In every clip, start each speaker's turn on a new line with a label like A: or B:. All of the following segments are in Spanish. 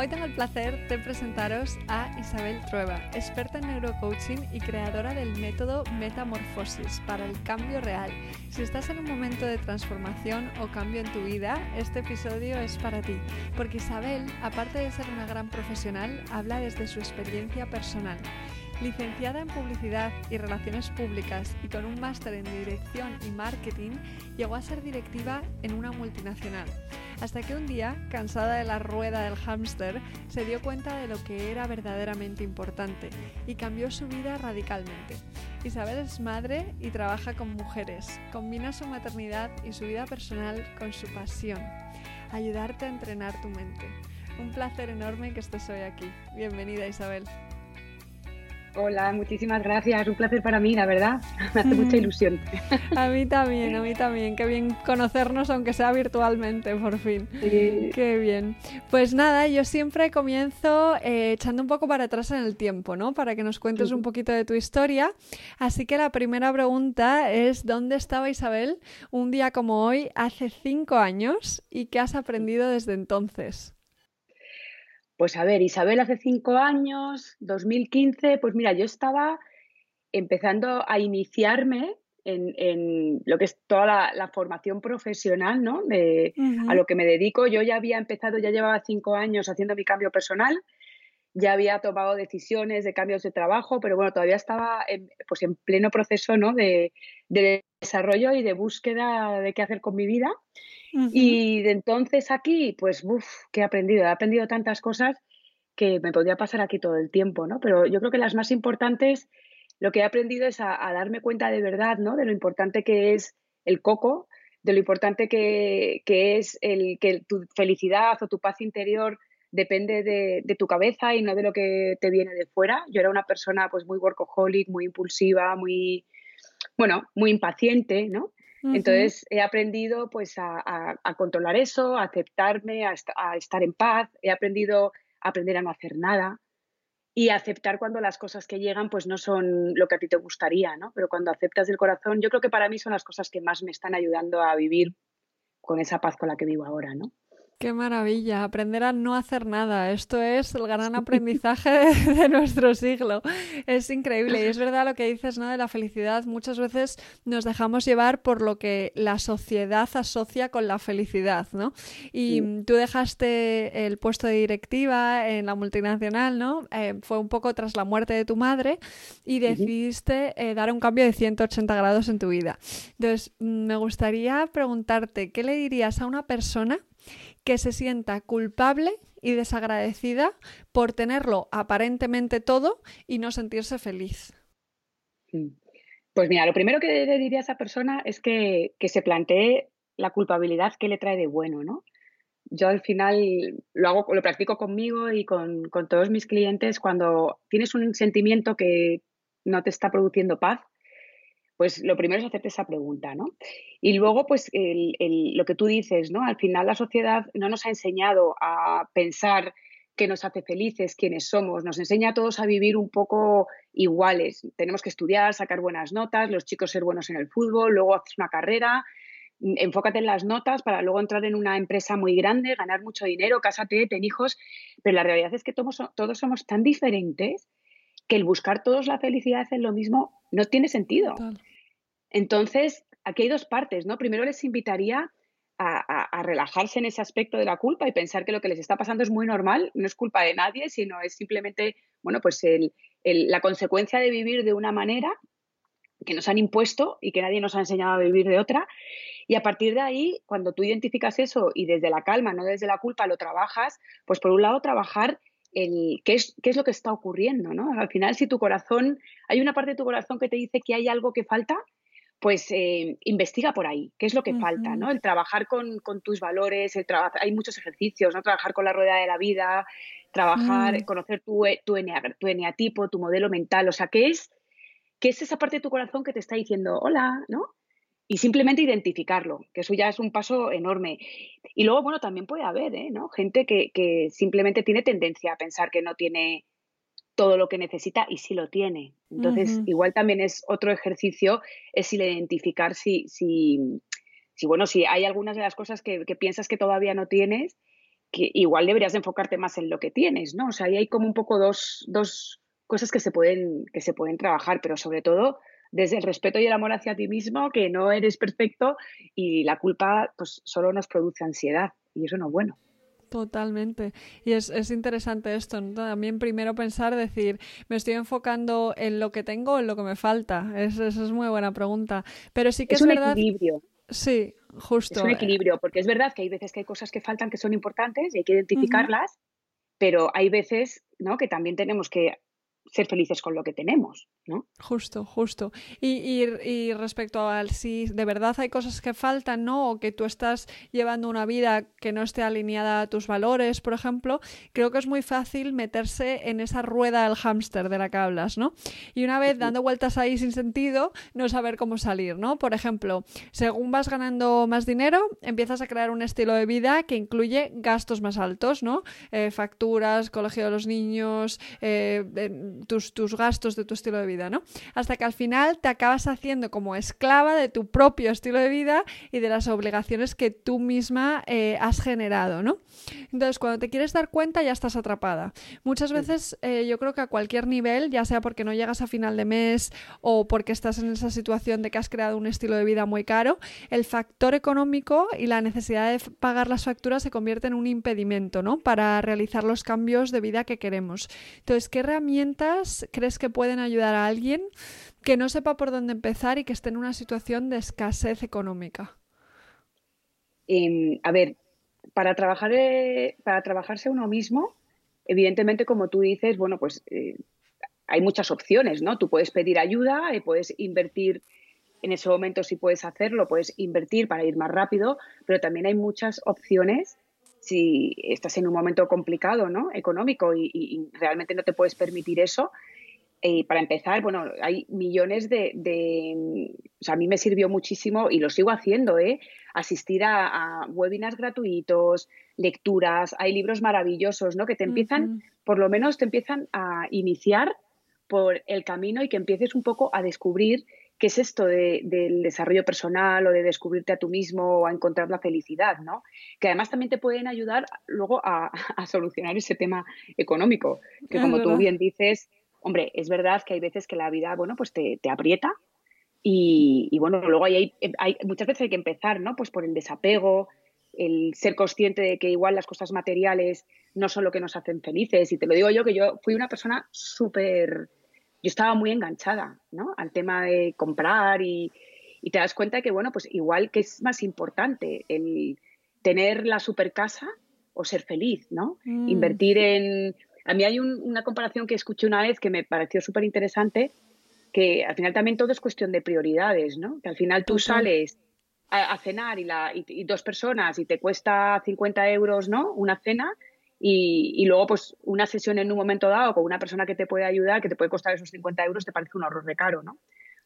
A: Hoy tengo el placer de presentaros a Isabel Trueba, experta en neurocoaching y creadora del método Metamorfosis para el cambio real. Si estás en un momento de transformación o cambio en tu vida, este episodio es para ti, porque Isabel, aparte de ser una gran profesional, habla desde su experiencia personal. Licenciada en Publicidad y Relaciones Públicas y con un máster en Dirección y Marketing, llegó a ser directiva en una multinacional. Hasta que un día, cansada de la rueda del hámster, se dio cuenta de lo que era verdaderamente importante y cambió su vida radicalmente. Isabel es madre y trabaja con mujeres. Combina su maternidad y su vida personal con su pasión. Ayudarte a entrenar tu mente. Un placer enorme que estés hoy aquí. Bienvenida Isabel.
B: Hola, muchísimas gracias. Un placer para mí, la verdad. Me hace mucha ilusión.
A: A mí también, a mí también. Qué bien conocernos, aunque sea virtualmente, por fin. Sí. Qué bien. Pues nada, yo siempre comienzo eh, echando un poco para atrás en el tiempo, ¿no? Para que nos cuentes un poquito de tu historia. Así que la primera pregunta es, ¿dónde estaba Isabel un día como hoy, hace cinco años? ¿Y qué has aprendido desde entonces?
B: Pues a ver, Isabel hace cinco años, 2015, pues mira, yo estaba empezando a iniciarme en, lo que es toda la, formación profesional, ¿no? De, A lo que me dedico. Yo ya había empezado, ya llevaba cinco años haciendo mi cambio personal, ya había tomado decisiones de cambios de trabajo, pero bueno, todavía estaba en, pues en pleno proceso, ¿no? De, de desarrollo y de búsqueda de qué hacer con mi vida. Y de entonces aquí, pues, uff, que he aprendido. He aprendido tantas cosas que me podría pasar aquí todo el tiempo, ¿no? Pero yo creo que las más importantes, lo que he aprendido es a, darme cuenta de verdad, ¿no? De lo importante que es el coco, de lo importante que, es el que tu felicidad o tu paz interior depende de, de, tu cabeza y no de lo que te viene de fuera. Yo era una persona pues muy workaholic, muy impulsiva, muy, bueno, muy impaciente, ¿no? Entonces he aprendido pues a, controlar eso, a aceptarme, a, estar en paz, he aprendido a aprender a no hacer nada y a aceptar cuando las cosas que llegan pues no son lo que a ti te gustaría, ¿no? Pero cuando aceptas del corazón, yo creo que para mí son las cosas que más me están ayudando a vivir con esa paz con la que vivo ahora, ¿no?
A: Qué maravilla, aprender a no hacer nada. Esto es el gran aprendizaje de, nuestro siglo. Es increíble y es verdad lo que dices, ¿no? De la felicidad. Muchas veces nos dejamos llevar por lo que la sociedad asocia con la felicidad, ¿no? Y tú dejaste el puesto de directiva en la multinacional, ¿no? Eh, fue un poco tras la muerte de tu madre y decidiste eh, dar un cambio de 180 grados en tu vida. Entonces, me gustaría preguntarte, ¿qué le dirías a una persona que se sienta culpable y desagradecida por tenerlo aparentemente todo y no sentirse feliz.
B: Pues mira, lo primero que le diría a esa persona es que, se plantee la culpabilidad que le trae de bueno, ¿no? Yo al final lo hago, lo practico conmigo y con, con todos mis clientes cuando tienes un sentimiento que no te está produciendo paz, pues lo primero es hacerte esa pregunta, ¿no? Y luego, pues lo que tú dices, ¿no? Al final la sociedad no nos ha enseñado a pensar qué nos hace felices, quiénes somos, nos enseña a todos a vivir un poco iguales. Tenemos que estudiar, sacar buenas notas, los chicos ser buenos en el fútbol, luego haces una carrera, mm, enfócate en las notas para luego entrar en una empresa muy grande, ganar mucho dinero, cásate, ten hijos, pero la realidad es que todos, todos somos tan diferentes que el buscar todos la felicidad en lo mismo no tiene sentido. Entonces, aquí hay dos partes, ¿no? Primero les invitaría a, relajarse en ese aspecto de la culpa y pensar que lo que les está pasando es muy normal, no es culpa de nadie, sino es simplemente, bueno, pues la consecuencia de vivir de una manera que nos han impuesto y que nadie nos ha enseñado a vivir de otra. Y a partir de ahí, cuando tú identificas eso y desde la calma, no desde la culpa, lo trabajas, pues por un lado trabajar el qué es, qué es lo que está ocurriendo, ¿no? Al final, si tu corazón, hay una parte de tu corazón que te dice que hay algo que falta, pues eh, investiga por ahí, qué es lo que falta, ¿no? El trabajar con, tus valores, el hay muchos ejercicios, ¿no? Trabajar con la rueda de la vida, trabajar, conocer tu, tu, tu eneatipo, tu modelo mental, o sea, ¿qué es, ¿qué es esa parte de tu corazón que te está diciendo hola, ¿no? Y simplemente identificarlo, que eso ya es un paso enorme. Y luego, bueno, también puede haber, ¿eh? ¿no? Gente que, que simplemente tiene tendencia a pensar que no tiene todo lo que necesita y sí lo tiene. Entonces, igual también es otro ejercicio, es el identificar si, si, si, bueno, si hay algunas de las cosas que, que, piensas que todavía no tienes, que igual deberías enfocarte más en lo que tienes, ¿no? O sea, ahí hay como un poco dos, dos cosas que se, pueden, que se pueden trabajar, pero sobre todo desde el respeto y el amor hacia ti mismo, que no eres perfecto y la culpa pues solo nos produce ansiedad y eso no es bueno.
A: Totalmente. Y es, es interesante esto, ¿no? También primero pensar, decir, ¿me estoy enfocando en lo que tengo o en lo que me falta? Esa es, es muy buena pregunta. Pero sí que es,
B: es
A: un
B: equilibrio.
A: Sí, justo.
B: Es un equilibrio, porque es verdad que hay veces que hay cosas que faltan que son importantes y hay que identificarlas, pero hay veces ¿no? que también tenemos que ser felices con lo que tenemos, ¿no?
A: Justo, justo. Y, y, respecto al si de verdad hay cosas que faltan, ¿no? O que tú estás llevando una vida que no esté alineada a tus valores, por ejemplo, creo que es muy fácil meterse en esa rueda del hámster de la que hablas, ¿no? Y una vez dando vueltas ahí sin sentido, no saber cómo salir, ¿no? Por ejemplo, según vas ganando más dinero, empiezas a crear un estilo de vida que incluye gastos más altos, ¿no? Eh, facturas, colegio de los niños, eh, tus, tus gastos de tu estilo de vida, ¿no? Hasta que al final te acabas haciendo como esclava de tu propio estilo de vida y de las obligaciones que tú misma eh, has generado, ¿no? Entonces, cuando te quieres dar cuenta, ya estás atrapada. Muchas veces eh, yo creo que a cualquier nivel, ya sea porque no llegas a final de mes o porque estás en esa situación de que has creado un estilo de vida muy caro, el factor económico y la necesidad de pagar las facturas se convierte en un impedimento, ¿no? Para realizar los cambios de vida que queremos. Entonces, ¿qué herramientas crees que pueden ayudar a alguien que no sepa por dónde empezar y que esté en una situación de escasez económica?
B: Em, a ver, para trabajar eh, para trabajarse uno mismo, evidentemente, como tú dices, bueno, pues eh, hay muchas opciones, ¿no? Tú puedes pedir ayuda, puedes invertir en ese momento si puedes hacerlo, puedes invertir para ir más rápido, pero también hay muchas opciones si estás en un momento complicado, ¿no? Económico y, realmente no te puedes permitir eso. Eh, para empezar, bueno, hay millones de, O sea, a mí me sirvió muchísimo y lo sigo haciendo, ¿eh? Asistir a, webinars gratuitos, lecturas, hay libros maravillosos, ¿no? Que te empiezan, por lo menos te empiezan a iniciar por el camino y que empieces un poco a descubrir qué es esto del desarrollo personal o de descubrirte a tú mismo o a encontrar la felicidad, ¿no? Que además también te pueden ayudar luego a, solucionar ese tema económico, que como tú bien dices, hombre, es verdad que hay veces que la vida, bueno, pues te, aprieta y, bueno, luego hay, hay, muchas veces hay que empezar, ¿no? Pues por el desapego, el ser consciente de que igual las cosas materiales no son lo que nos hacen felices. Y te lo digo yo, que yo fui una persona súper yo estaba muy enganchada ¿no? al tema de comprar y, te das cuenta que, bueno, pues igual que es más importante el tener la super casa o ser feliz, ¿no? Mm. Invertir en... A mí hay una comparación que escuché una vez que me pareció súper interesante, que al final también todo es cuestión de prioridades, ¿no? Que al final tú sales a, cenar y, la, y, dos personas y te cuesta 50 euros, ¿no? Una cena y, luego, pues, una sesión en un momento dado con una persona que te puede ayudar, que te puede costar esos 50 euros, te parece un ahorro de caro, ¿no?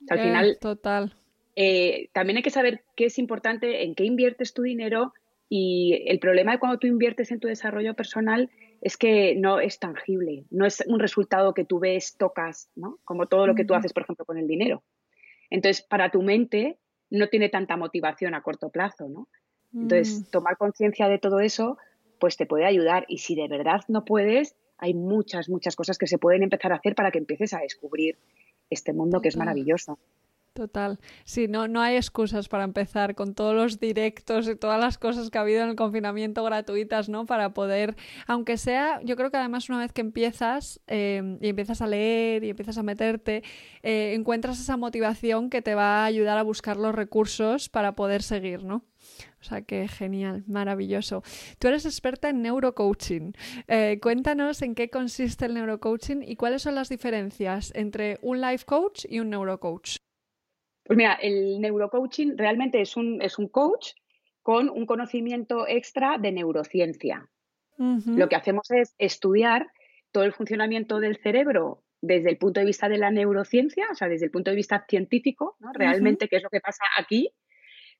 A: al final, total.
B: Eh, también hay que saber qué es importante, en qué inviertes tu dinero y el problema de cuando tú inviertes en tu desarrollo personal es que no es tangible, no es un resultado que tú ves, tocas, ¿no? Como todo lo que tú haces, por ejemplo, con el dinero. Entonces, para tu mente no tiene tanta motivación a corto plazo, ¿no? Entonces, mm. tomar conciencia de todo eso pues te puede ayudar. Y si de verdad no puedes, hay muchas, muchas cosas que se pueden empezar a hacer para que empieces a descubrir este mundo que es maravilloso.
A: Total. Sí, no, no hay excusas para empezar con todos los directos y todas las cosas que ha habido en el confinamiento gratuitas, ¿no? Para poder, aunque sea, yo creo que además una vez que empiezas eh, y empiezas a leer y empiezas a meterte, eh, encuentras esa motivación que te va a ayudar a buscar los recursos para poder seguir, ¿no? O sea que genial, maravilloso. Tú eres experta en neurocoaching. Eh, cuéntanos en qué consiste el neurocoaching y cuáles son las diferencias entre un life coach y un neurocoach.
B: Pues mira, el neurocoaching realmente es un, es un coach con un conocimiento extra de neurociencia. Lo que hacemos es estudiar todo el funcionamiento del cerebro desde el punto de vista de la neurociencia, o sea, desde el punto de vista científico, ¿no? realmente qué es lo que pasa aquí,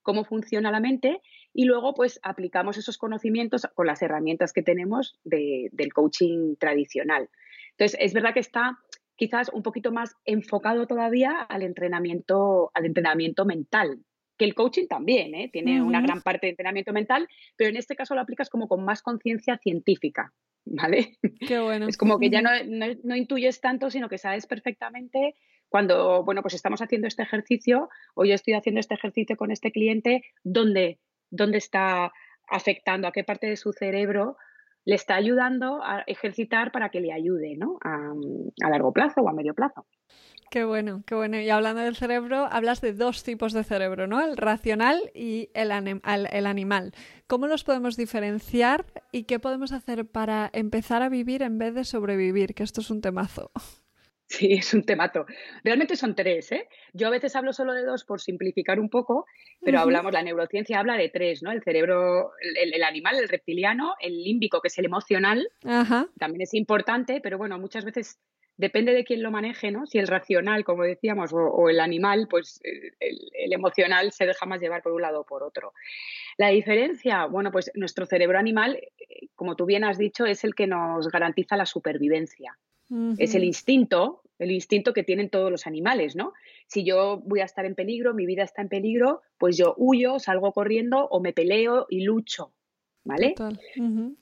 B: cómo funciona la mente, y luego pues aplicamos esos conocimientos con las herramientas que tenemos del coaching tradicional. Entonces, es verdad que está quizás un poquito más enfocado todavía al entrenamiento, al entrenamiento mental, que el coaching también ¿eh? tiene una gran parte de entrenamiento mental, pero en este caso lo aplicas como con más conciencia científica, ¿vale?
A: Qué bueno.
B: Es como que ya no, no, intuyes tanto, sino que sabes perfectamente cuando, bueno, pues estamos haciendo este ejercicio o yo estoy haciendo este ejercicio con este cliente, dónde, dónde está afectando, a qué parte de su cerebro le está ayudando a ejercitar para que le ayude, ¿no? A, a largo plazo o a medio plazo.
A: Qué bueno, qué bueno. Y hablando del cerebro, hablas de dos tipos de cerebro, ¿no? El racional y el, el, animal. ¿Cómo los podemos diferenciar y qué podemos hacer para empezar a vivir en vez de sobrevivir? Que esto es un temazo.
B: Sí, es un temazo. Realmente son tres, ¿eh? Yo a veces hablo solo de dos por simplificar un poco, pero hablamos, la neurociencia habla de tres, ¿no? El cerebro, el, animal, el reptiliano, el límbico, que es el emocional, también es importante, pero bueno, muchas veces depende de quién lo maneje, ¿no? Si el racional, como decíamos, o, el animal, pues el, emocional se deja más llevar por un lado o por otro. La diferencia, bueno, pues nuestro cerebro animal, eh, como tú bien has dicho, es el que nos garantiza la supervivencia. Es el instinto, el instinto que tienen todos los animales, ¿no? Si yo voy a estar en peligro, mi vida está en peligro, pues yo huyo, salgo corriendo o me peleo y lucho, ¿vale?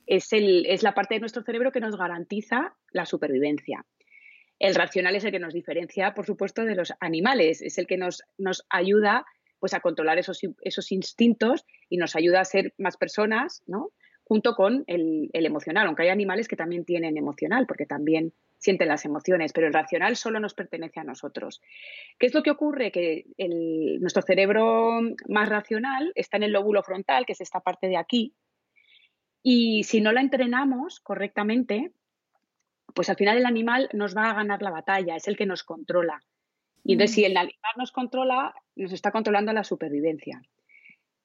B: es, el, es la parte de nuestro cerebro que nos garantiza la supervivencia. El racional es el que nos diferencia, por supuesto, de los animales, es el que nos, nos ayuda pues, a controlar esos, esos instintos y nos ayuda a ser más personas, ¿no? junto con el, emocional, aunque hay animales que también tienen emocional, porque también sienten las emociones, pero el racional solo nos pertenece a nosotros. ¿Qué es lo que ocurre? Que nuestro cerebro más racional está en el lóbulo frontal, que es esta parte de aquí, y si no la entrenamos correctamente, pues al final el animal nos va a ganar la batalla, es el que nos controla. Y entonces, si mm. el animal nos controla, nos está controlando la supervivencia.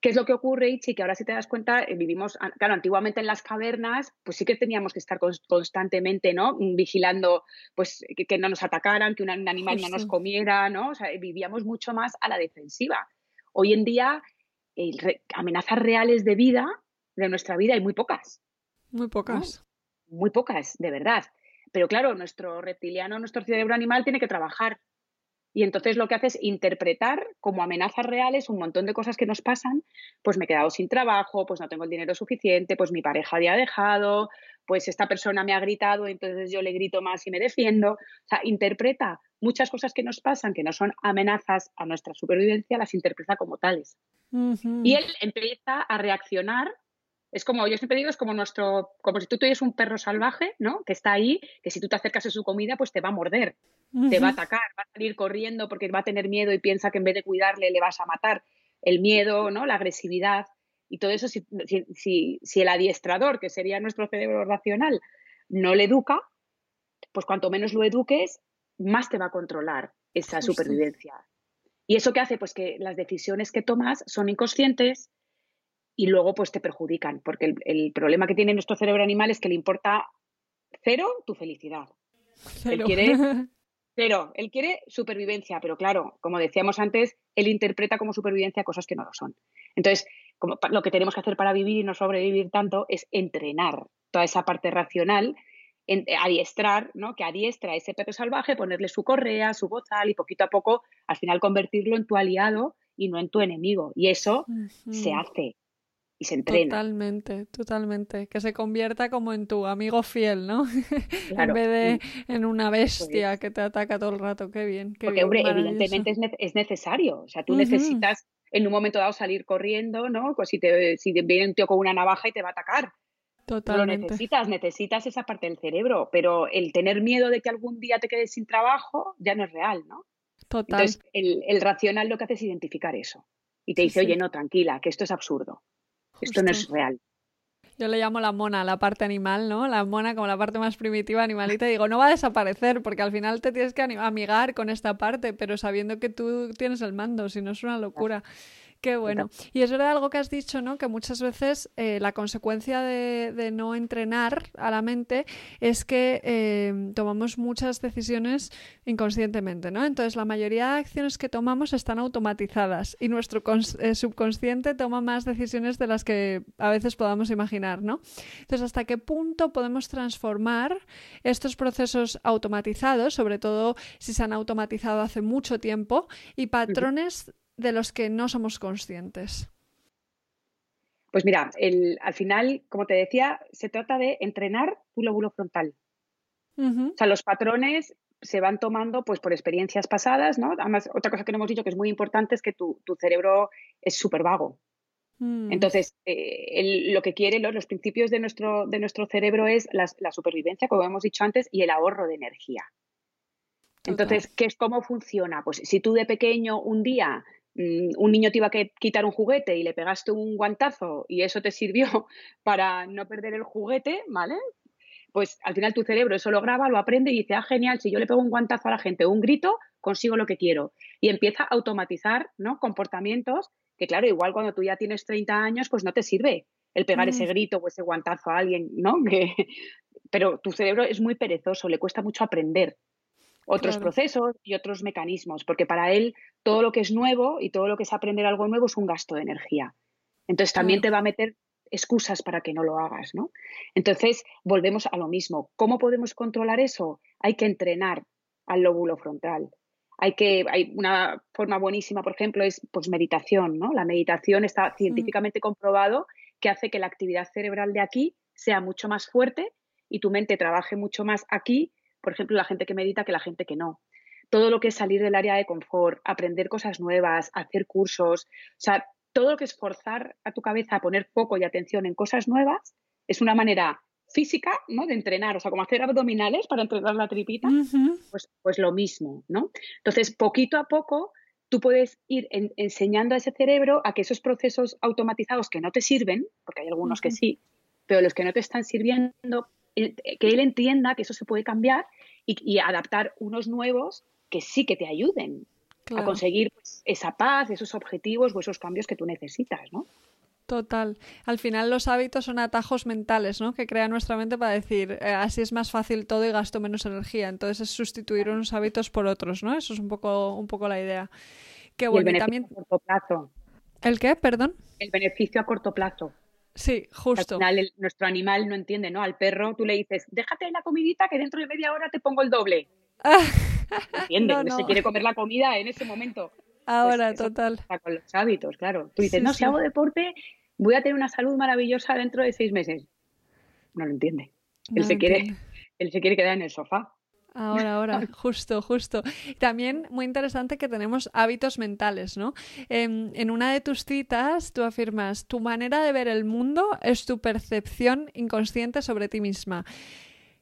B: ¿Qué es lo que ocurre, Ichi? Que ahora si te das cuenta, eh, vivimos, claro, antiguamente en las cavernas, pues sí que teníamos que estar constantemente, ¿no? Vigilando, pues que, no nos atacaran, que un animal no nos comiera, ¿no? O sea, vivíamos mucho más a la defensiva. Hoy en día, amenazas reales de vida, de nuestra vida, hay muy pocas.
A: Muy pocas.
B: Muy pocas, de verdad. Pero claro, nuestro reptiliano, nuestro cerebro animal tiene que trabajar. Y entonces lo que hace es interpretar como amenazas reales un montón de cosas que nos pasan, pues me he quedado sin trabajo, pues no tengo el dinero suficiente, pues mi pareja me ha dejado, pues esta persona me ha gritado, entonces yo le grito más y me defiendo. O sea, interpreta muchas cosas que nos pasan, que no son amenazas a nuestra supervivencia, las interpreta como tales. Y él empieza a reaccionar es como, yo siempre digo, es como nuestro, como si tú tuvieras un perro salvaje, ¿no? Que está ahí, que si tú te acercas a su comida, pues te va a morder, te va a atacar, va a salir corriendo porque va a tener miedo y piensa que en vez de cuidarle le vas a matar. El miedo, ¿no? La agresividad y todo eso, si, si, si el adiestrador, que sería nuestro cerebro racional, no le educa, pues cuanto menos lo eduques, más te va a controlar esa supervivencia. ¿Y eso qué hace? Pues que las decisiones que tomas son inconscientes, y luego pues te perjudican, porque el, problema que tiene nuestro cerebro animal es que le importa cero tu felicidad. Él quiere cero, él quiere supervivencia, pero claro, como decíamos antes, él interpreta como supervivencia cosas que no lo son. Entonces, como, lo que tenemos que hacer para vivir y no sobrevivir tanto es entrenar toda esa parte racional, adiestrar, ¿no? Que adiestra a ese perro salvaje, ponerle su correa, su bozal y poquito a poco al final convertirlo en tu aliado y no en tu enemigo. Y eso se hace y se entrena.
A: Totalmente, totalmente. Que se convierta como en tu amigo fiel, ¿no? en vez de en una bestia que te ataca todo el rato. Qué bien. Qué
B: Porque, hombre, evidentemente es, necesario. O sea, tú necesitas en un momento dado salir corriendo, ¿no? Pues si, te, si viene un tío con una navaja y te va a atacar. Totalmente. Lo necesitas, necesitas esa parte del cerebro, pero el tener miedo de que algún día te quedes sin trabajo ya no es real, ¿no? Total. Entonces, el, el racional lo que hace es identificar eso. Y te dice, oye, no, tranquila, que esto es absurdo. Esto no es real.
A: Yo le llamo la mona, la parte animal, ¿no? La mona como la parte más primitiva, animalita. digo, no va a desaparecer porque al final te tienes que amigar con esta parte, pero sabiendo que tú tienes el mando, si no es una locura. Qué bueno. Y es verdad algo que has dicho, ¿no? Que muchas veces eh, la consecuencia de, no entrenar a la mente es que eh, tomamos muchas decisiones inconscientemente, ¿no? Entonces la mayoría de acciones que tomamos están automatizadas y nuestro eh, subconsciente toma más decisiones de las que a veces podamos imaginar, ¿no? Entonces, ¿hasta qué punto podemos transformar estos procesos automatizados, sobre todo si se han automatizado hace mucho tiempo, y patrones de los que no somos conscientes?
B: Pues mira, al final, como te decía, se trata de entrenar tu lóbulo frontal. O sea, los patrones se van tomando pues por experiencias pasadas, ¿no? Además, otra cosa que no hemos dicho que es muy importante es que tu, cerebro es súper vago. Mm. Entonces, eh, lo que quiere, los, principios de nuestro, de nuestro cerebro es la, supervivencia, como hemos dicho antes, y el ahorro de energía. Entonces, ¿qué es cómo funciona? Pues si tú de pequeño un día un niño te iba a quitar un juguete y le pegaste un guantazo y eso te sirvió para no perder el juguete, ¿vale? Pues al final tu cerebro eso lo graba, lo aprende y dice, ah, genial, si yo le pego un guantazo a la gente o un grito, consigo lo que quiero. Y empieza a automatizar ¿no? comportamientos que, claro, igual cuando tú ya tienes 30 años, pues no te sirve el pegar ese mm. grito o ese guantazo a alguien, ¿no? Pero tu cerebro es muy perezoso, le cuesta mucho aprender otros procesos y otros mecanismos, porque para él todo lo que es nuevo y todo lo que es aprender algo nuevo es un gasto de energía. Entonces también te va a meter excusas para que no lo hagas, ¿no? Entonces volvemos a lo mismo. ¿Cómo podemos controlar eso? Hay que entrenar al lóbulo frontal. Hay que, hay una forma buenísima, por ejemplo, es pues meditación, ¿no? La meditación está científicamente comprobado que hace que la actividad cerebral de aquí sea mucho más fuerte y tu mente trabaje mucho más aquí por ejemplo, la gente que medita que la gente que no. Todo lo que es salir del área de confort, aprender cosas nuevas, hacer cursos, o sea, todo lo que es forzar a tu cabeza a poner foco y atención en cosas nuevas es una manera física, ¿no? De entrenar, o sea, como hacer abdominales para entrenar la tripita, pues, pues lo mismo, ¿no? Entonces, poquito a poco, tú puedes ir enseñando a ese cerebro a que esos procesos automatizados que no te sirven, porque hay algunos que sí, pero los que no te están sirviendo, que él entienda que eso se puede cambiar y, adaptar unos nuevos que sí que te ayuden a conseguir pues, esa paz, esos objetivos o esos cambios que tú necesitas, ¿no?
A: Total. Al final los hábitos son atajos mentales, ¿no? Que crea nuestra mente para decir, eh, así es más fácil todo y gasto menos energía. Entonces es sustituir unos hábitos por otros, ¿no? Eso es un poco, un poco la idea.
B: Qué bueno. el beneficio a corto plazo.
A: ¿El qué? Perdón.
B: El beneficio a corto plazo.
A: Sí, justo.
B: Al final nuestro animal no entiende, ¿no? Al perro tú le dices, déjate la comidita que dentro de media hora te pongo el doble. entiende, no, se quiere comer la comida en ese momento. Pues
A: Ahora, total.
B: Con los hábitos, claro. Tú dices, no, si hago deporte, voy a tener una salud maravillosa dentro de seis meses. No lo entiende. Él, se, quiere, él se quiere quedar en el sofá.
A: Ahora, ahora, justo, justo. También muy interesante que tenemos hábitos mentales, ¿no? Em, en, una de tus citas tú afirmas, tu manera de ver el mundo es tu percepción inconsciente sobre ti misma.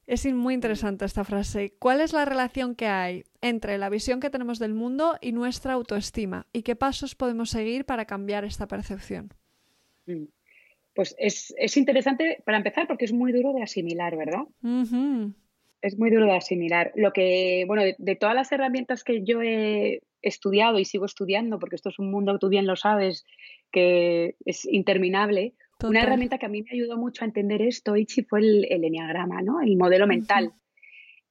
A: Es muy interesante esta frase. ¿Cuál es la relación que hay entre la visión que tenemos del mundo y nuestra autoestima? ¿Y qué pasos podemos seguir para cambiar esta percepción?
B: Mm. Pues es, interesante para empezar porque es muy duro de asimilar, ¿verdad? Es muy duro de asimilar. Lo que, bueno, de, todas las herramientas que yo he estudiado y sigo estudiando, porque esto es un mundo, tú bien lo sabes, que es interminable, una herramienta que a mí me ayudó mucho a entender esto, Ichi, fue el, el enneagrama, ¿no? El modelo mental.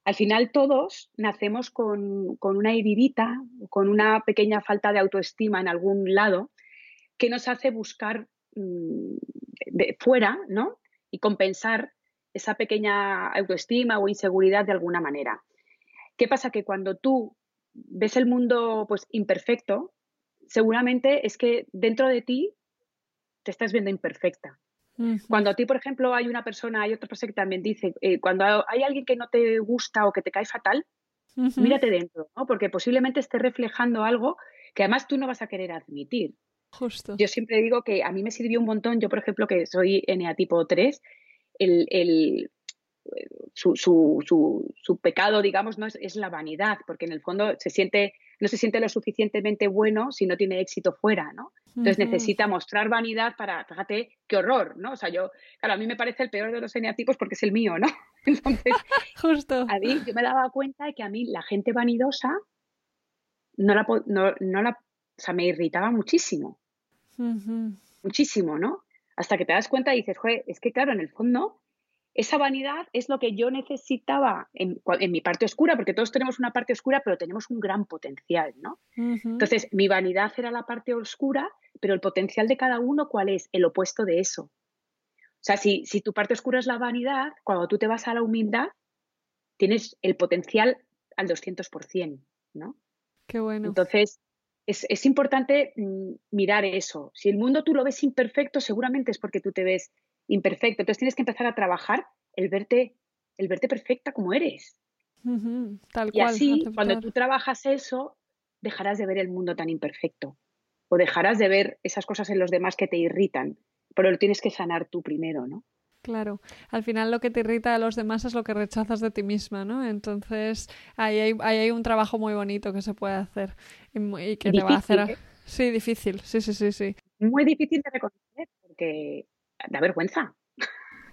B: Al final todos nacemos con, una heridita, con una pequeña falta de autoestima en algún lado, que nos hace buscar mm, de fuera, ¿no? Y compensar esa pequeña autoestima o inseguridad de alguna manera. ¿Qué pasa? Que cuando tú ves el mundo pues imperfecto, seguramente es que dentro de ti te estás viendo imperfecta. Cuando a ti, por ejemplo, hay una persona, hay otra persona que también dice, eh, cuando hay alguien que no te gusta o que te cae fatal, mírate dentro, ¿no? porque posiblemente esté reflejando algo que además tú no vas a querer admitir.
A: Justo.
B: Yo siempre digo que a mí me sirvió un montón, yo por ejemplo que soy tipo 3, el, su, su, su, pecado, digamos, no es, la vanidad, porque en el fondo se siente, no se siente lo suficientemente bueno si no tiene éxito fuera, ¿no? Entonces necesita mostrar vanidad para, fíjate, qué horror, ¿no? O sea, yo, claro, a mí me parece el peor de los eneatipos porque es el mío, ¿no? Entonces,
A: Justo.
B: a mí yo me daba cuenta de que a mí la gente vanidosa no la, no, no la, o sea, me irritaba muchísimo. Muchísimo, ¿no? Hasta que te das cuenta y dices, joder, es que claro, en el fondo, esa vanidad es lo que yo necesitaba en, mi parte oscura, porque todos tenemos una parte oscura, pero tenemos un gran potencial, ¿no? Entonces, mi vanidad era la parte oscura, pero el potencial de cada uno, ¿cuál es? El opuesto de eso. O sea, si, si tu parte oscura es la vanidad, cuando tú te vas a la humildad, tienes el potencial al 200%, ¿no?
A: Qué bueno.
B: Entonces, es, importante mm, mirar eso. Si el mundo tú lo ves imperfecto, seguramente es porque tú te ves imperfecto. Entonces tienes que empezar a trabajar el verte, el verte perfecta como eres.
A: tal
B: y así, cuando tú trabajas eso, dejarás de ver el mundo tan imperfecto. O dejarás de ver esas cosas en los demás que te irritan. Pero lo tienes que sanar tú primero, ¿no?
A: Claro, al final lo que te irrita a los demás es lo que rechazas de ti misma, ¿no? Entonces ahí hay, hay un trabajo muy bonito que se puede hacer y, que te va a hacer... ¿eh? Sí, difícil, sí, sí, sí, sí.
B: Muy difícil de reconocer porque da vergüenza.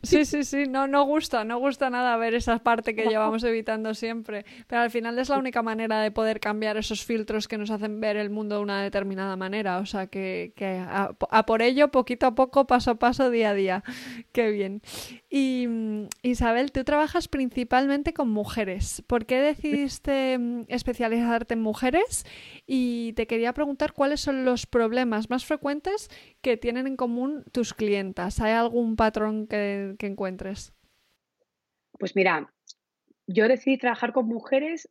A: Sí, sí, sí, no, no gusta, no gusta nada ver esa parte que llevamos evitando siempre, pero al final es la única manera de poder cambiar esos filtros que nos hacen ver el mundo de una determinada manera, o sea que, que a, por ello, poquito a poco, paso a paso, día a día. Qué bien. Y mm, Isabel, tú trabajas principalmente con mujeres. ¿Por qué decidiste mm, especializarte en mujeres? Y te quería preguntar cuáles son los problemas más frecuentes que tienen en común tus clientas. ¿Hay algún patrón que que, encuentres?
B: Pues mira, yo decidí trabajar con mujeres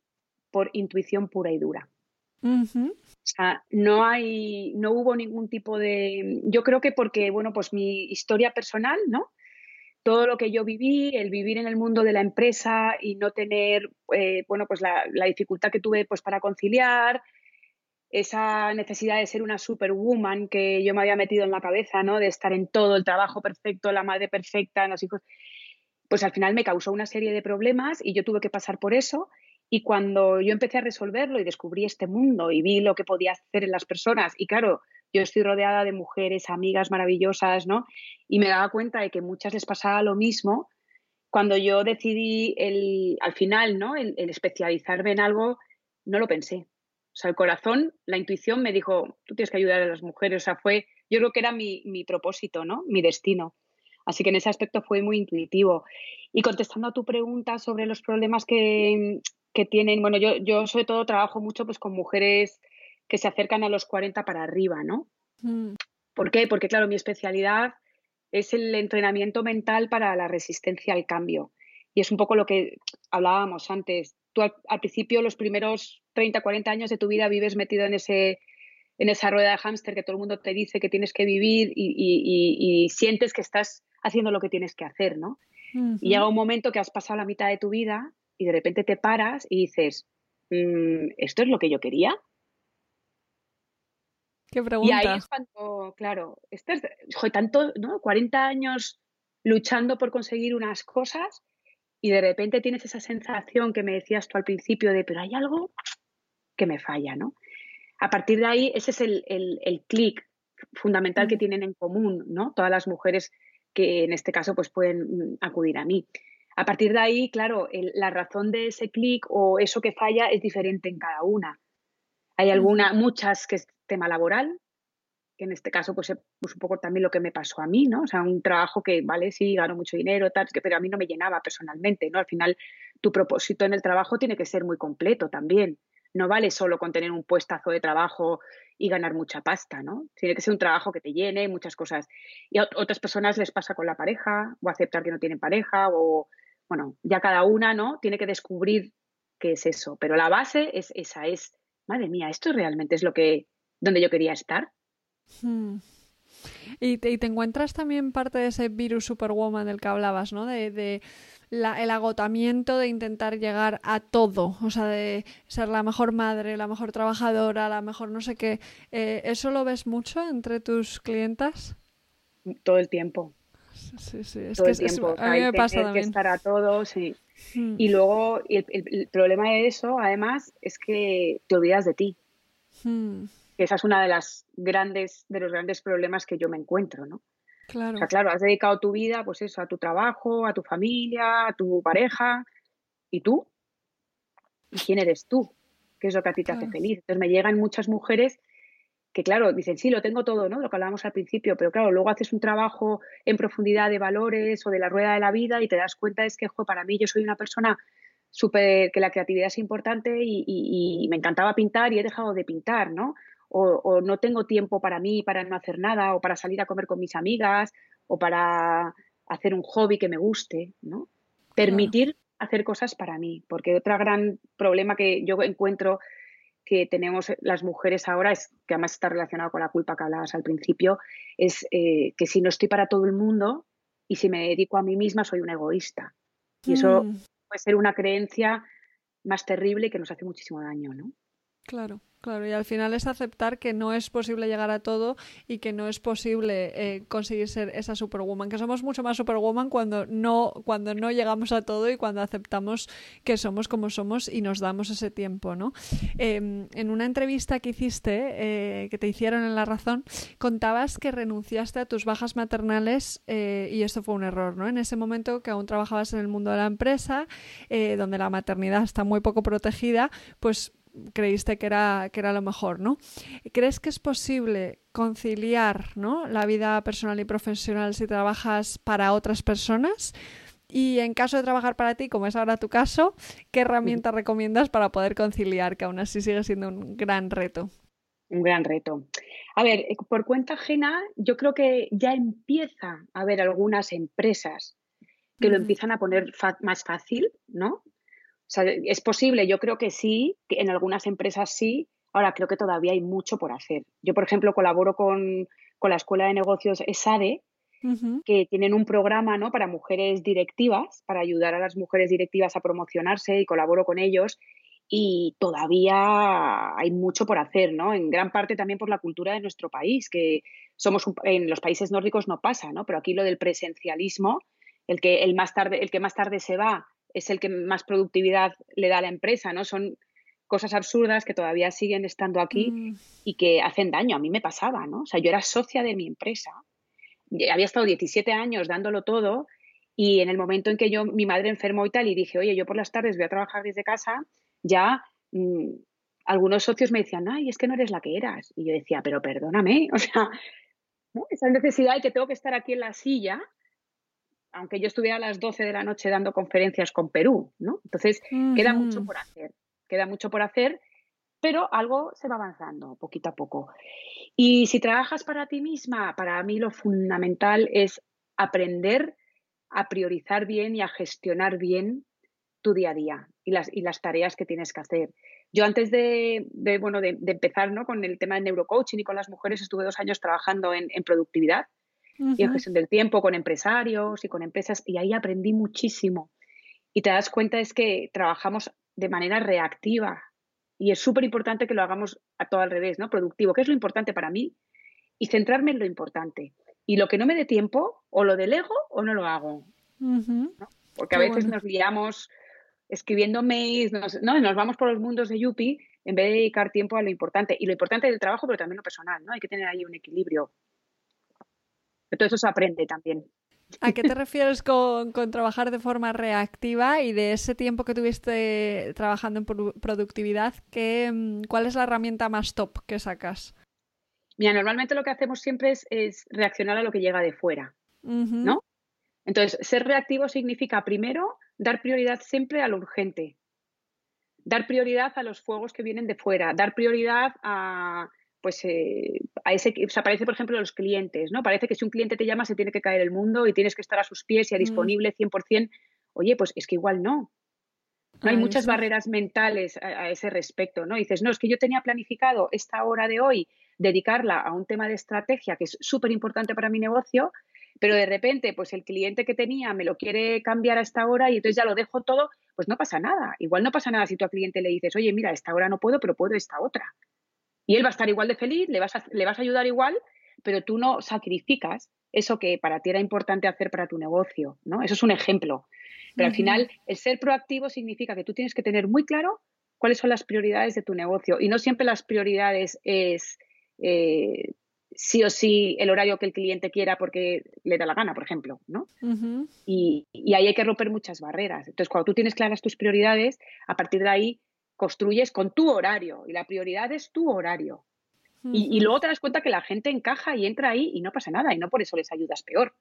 B: por intuición pura y dura. O sea, no hay, no hubo ningún tipo de. Yo creo que porque, bueno, pues mi historia personal, ¿no? Todo lo que yo viví, el vivir en el mundo de la empresa y no tener, eh, bueno, pues la, la, dificultad que tuve pues para conciliar, esa necesidad de ser una superwoman que yo me había metido en la cabeza, ¿no? De estar en todo, el trabajo perfecto, la madre perfecta, los hijos, pues al final me causó una serie de problemas y yo tuve que pasar por eso. Y cuando yo empecé a resolverlo y descubrí este mundo y vi lo que podía hacer en las personas, y claro, yo estoy rodeada de mujeres, amigas maravillosas, ¿no? Y me daba cuenta de que muchas les pasaba lo mismo. Cuando yo decidí el, al final, ¿no? el especializarme en algo, no lo pensé o sea, el corazón, la intuición me dijo, tú tienes que ayudar a las mujeres. O sea, fue, yo creo que era mi, mi propósito, ¿no? Mi destino. Así que en ese aspecto fue muy intuitivo. Y contestando a tu pregunta sobre los problemas que, que tienen, bueno, yo, yo sobre todo trabajo mucho pues con mujeres que se acercan a los 40 para arriba, ¿no? Mm. ¿Por qué? Porque claro, mi especialidad es el entrenamiento mental para la resistencia al cambio. Y es un poco lo que hablábamos antes tú al, principio, los primeros 30, 40 años de tu vida vives metido en, ese, en esa rueda de hámster que todo el mundo te dice que tienes que vivir y, sientes que estás haciendo lo que tienes que hacer, ¿no? Y llega un momento que has pasado la mitad de tu vida y de repente te paras y dices, mm, ¿esto es lo que yo quería?
A: ¿Qué pregunta?
B: Y ahí es cuando, claro, estás, tanto, ¿no? 40 años luchando por conseguir unas cosas y de repente tienes esa sensación que me decías tú al principio de, pero hay algo que me falla, ¿no? A partir de ahí, ese es el, el, clic fundamental que tienen en común, ¿no? Todas las mujeres que en este caso pues pueden mm, acudir a mí. A partir de ahí, claro, la razón de ese clic o eso que falla es diferente en cada una. Hay alguna, muchas que es tema laboral, que en este caso pues, pues, un poco también lo que me pasó a mí, ¿no? O sea, un trabajo que, vale, sí, gano mucho dinero, tal, pero a mí no me llenaba personalmente, ¿no? Al final tu propósito en el trabajo tiene que ser muy completo también. No vale solo con tener un puestazo de trabajo y ganar mucha pasta, ¿no? Tiene que ser un trabajo que te llene, muchas cosas. Y a otras personas les pasa con la pareja, o aceptar que no tienen pareja, o, bueno, ya cada una, ¿no? Tiene que descubrir qué es eso. Pero la base es esa, es, madre mía, esto realmente es lo que, donde yo quería estar.
A: Hmm. Y, te, encuentras también parte de ese virus superwoman del que hablabas, ¿no? De, el agotamiento de intentar llegar a todo, o sea, de ser la mejor madre, la mejor trabajadora, la mejor no sé qué. Eh, ¿Eso lo ves mucho entre tus clientas?
B: Todo el tiempo.
A: Sí, sí,
B: es todo el tiempo. a mí me pasa también. que estar a todo, sí. Hmm. Y luego, el, problema de eso, además, es que te olvidas de ti. Hmm esa es una de las grandes, de los grandes problemas que yo me encuentro, ¿no?
A: Claro.
B: O sea, claro, has dedicado tu vida, pues eso, a tu trabajo, a tu familia, a tu pareja, ¿y tú? ¿Y quién eres tú? ¿Qué es lo que a ti te hace feliz? Entonces me llegan muchas mujeres que claro, dicen, sí, lo tengo todo, ¿no? Lo que hablábamos al principio, pero claro, luego haces un trabajo en profundidad de valores o de la rueda de la vida y te das cuenta es que, para mí yo soy una persona súper, que la creatividad es importante y, me encantaba pintar y he dejado de pintar, ¿no? O, no tengo tiempo para mí, para no hacer nada, o para salir a comer con mis amigas, o para hacer un hobby que me guste, ¿no? Permitir hacer cosas para mí, porque otro gran problema que yo encuentro que tenemos las mujeres ahora, es, que además está relacionado con la culpa que hablabas al principio, es eh, que si no estoy para todo el mundo y si me dedico a mí misma, soy una egoísta. Y eso mm. puede ser una creencia más terrible que nos hace muchísimo daño, ¿no?
A: Claro. Claro, y al final es aceptar que no es posible llegar a todo y que no es posible eh, conseguir ser esa superwoman, que somos mucho más superwoman cuando no, cuando no llegamos a todo y cuando aceptamos que somos como somos y nos damos ese tiempo, ¿no? Em, en una entrevista que hiciste, eh, que te hicieron en La Razón, contabas que renunciaste a tus bajas maternales eh, y esto fue un error, ¿no? En ese momento que aún trabajabas en el mundo de la empresa, donde la maternidad está muy poco protegida, pues creíste que era, que era lo mejor, ¿no? ¿Crees que es posible conciliar ¿no? la vida personal y profesional si trabajas para otras personas? Y en caso de trabajar para ti, como es ahora tu caso, ¿qué herramientas recomiendas para poder conciliar, que aún así sigue siendo un gran reto?
B: Un gran reto. A ver, eh, por cuenta ajena, yo creo que ya empieza a haber algunas empresas que lo empiezan a poner más fácil, ¿no? Sea, es posible, yo creo que sí, que en algunas empresas sí, ahora creo que todavía hay mucho por hacer. Yo, por ejemplo, colaboro con, la Escuela de Negocios ESADE, que tienen un programa ¿no? para mujeres directivas, para ayudar a las mujeres directivas a promocionarse y colaboro con ellos. Y todavía hay mucho por hacer, ¿no? En gran parte también por la cultura de nuestro país, que somos en los países nórdicos no pasa, ¿no? Pero aquí lo del presencialismo, el que el más tarde, el que más tarde se va es el que más productividad le da a la empresa, ¿no? Son cosas absurdas que todavía siguen estando aquí mm. y que hacen daño. A mí me pasaba, ¿no? O sea, yo era socia de mi empresa, había estado 17 años dándolo todo y en el momento en que yo, mi madre enfermó y tal, y dije, oye, yo por las tardes voy a trabajar desde casa, ya mm, algunos socios me decían, ay, es que no eres la que eras. Y yo decía, pero perdóname, o sea, esa necesidad de que tengo que estar aquí en la silla aunque yo estuviera a las 12 de la noche dando conferencias con Perú, ¿no? Entonces, queda mucho por hacer, queda mucho por hacer, pero algo se va avanzando poquito a poco. Y si trabajas para ti misma, para mí lo fundamental es aprender a priorizar bien y a gestionar bien tu día a día y las, y las tareas que tienes que hacer. Yo antes de, bueno, de, empezar ¿no? con el tema de neurocoaching y con las mujeres estuve dos años trabajando en productividad y en gestión del tiempo con empresarios y con empresas y ahí aprendí muchísimo. Y te das cuenta es que trabajamos de manera reactiva y es súper importante que lo hagamos a todo al revés, ¿no? Productivo, que es lo importante para mí y centrarme en lo importante. Y lo que no me dé tiempo, o lo delego o no lo hago. Porque a veces nos liamos escribiendo mails, nos, ¿no? nos vamos por los mundos de Yupi en vez de dedicar tiempo a lo importante. Y lo importante del trabajo, pero también lo personal, ¿no? Hay que tener ahí un equilibrio. Todo eso se aprende también.
A: ¿A qué te refieres con, trabajar de forma reactiva y de ese tiempo que tuviste trabajando en productividad, ¿qué, mm, ¿cuál es la herramienta más top que sacas?
B: Mira, normalmente lo que hacemos siempre es, reaccionar a lo que llega de fuera, ¿no? Entonces, ser reactivo significa primero dar prioridad siempre a lo urgente, dar prioridad a los fuegos que vienen de fuera, dar prioridad a, pues eh, a ese, o sea, parece, por ejemplo, los clientes, ¿no? Parece que si un cliente te llama se tiene que caer el mundo y tienes que estar a sus pies y a mm. disponible 100%. Oye, pues es que igual no. No hay muchas barreras mentales a, ese respecto, ¿no? dices, no, es que yo tenía planificado esta hora de hoy dedicarla a un tema de estrategia que es súper importante para mi negocio, pero de repente, pues el cliente que tenía me lo quiere cambiar a esta hora y entonces ya lo dejo todo, pues no pasa nada. Igual no pasa nada si tú al cliente le dices, oye, mira, esta hora no puedo, pero puedo esta otra. Y él va a estar igual de feliz, le vas a, le vas a ayudar igual, pero tú no sacrificas eso que para ti era importante hacer para tu negocio, ¿no? Eso es un ejemplo. Pero al final, el ser proactivo significa que tú tienes que tener muy claro cuáles son las prioridades de tu negocio. Y no siempre las prioridades es eh, sí o sí el horario que el cliente quiera porque le da la gana, por ejemplo, ¿no? y, y, ahí hay que romper muchas barreras. Entonces, cuando tú tienes claras tus prioridades, a partir de ahí construyes con tu horario y la prioridad es tu horario. y, luego te das cuenta que la gente encaja y entra ahí y no pasa nada y no por eso les ayudas peor.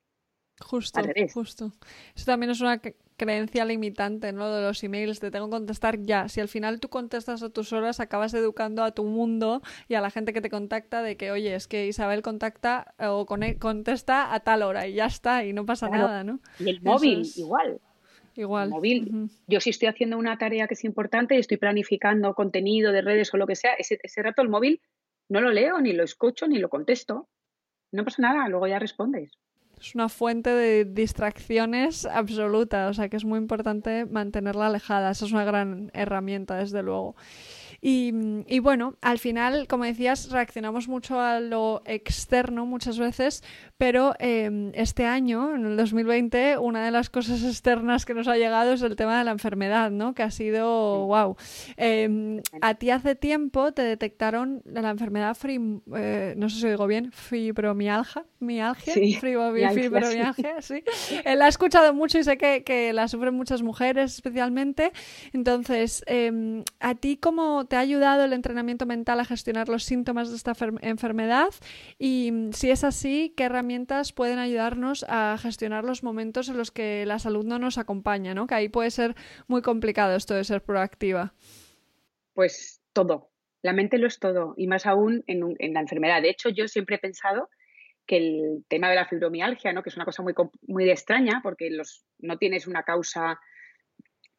A: Justo, justo. Eso también es una creencia limitante, ¿no? De los emails, te tengo que contestar ya. Si al final tú contestas a tus horas, acabas educando a tu mundo y a la gente que te contacta de que, oye, es que Isabel contacta o contesta a tal hora y ya está, y no pasa nada, ¿no?
B: Y el móvil, igual.
A: Igual.
B: móvil. Yo si estoy haciendo una tarea que es importante y estoy planificando contenido de redes o lo que sea, ese, ese rato el móvil no lo leo, ni lo escucho, ni lo contesto. No pasa nada, luego ya respondes
A: es una fuente de distracciones absoluta, o sea que es muy importante mantenerla alejada. Esa es una gran herramienta, desde luego. Y, bueno, al final, como decías, reaccionamos mucho a lo externo muchas veces, pero em, este año, en el 2020, una de las cosas externas que nos ha llegado es el tema de la enfermedad, ¿no? Que ha sido, wow. Em, a ti hace tiempo te detectaron la enfermedad, eh, no sé si digo bien, fibromialgia, mialgia,
B: sí,
A: fibromialgia, sí. Eh, la he escuchado mucho y sé que, que la sufren muchas mujeres especialmente. Entonces, em, ¿a ti cómo te ha ayudado el entrenamiento mental a gestionar los síntomas de esta enfermedad? Y mm, si es así, ¿qué herramientas pueden ayudarnos a gestionar los momentos en los que la salud no nos acompaña? ¿no? Que ahí puede ser muy complicado esto de ser proactiva.
B: Pues todo. La mente lo es todo, y más aún en, la enfermedad. De hecho, yo siempre he pensado que el tema de la fibromialgia, ¿no? que es una cosa muy, muy extraña, porque no tienes una causa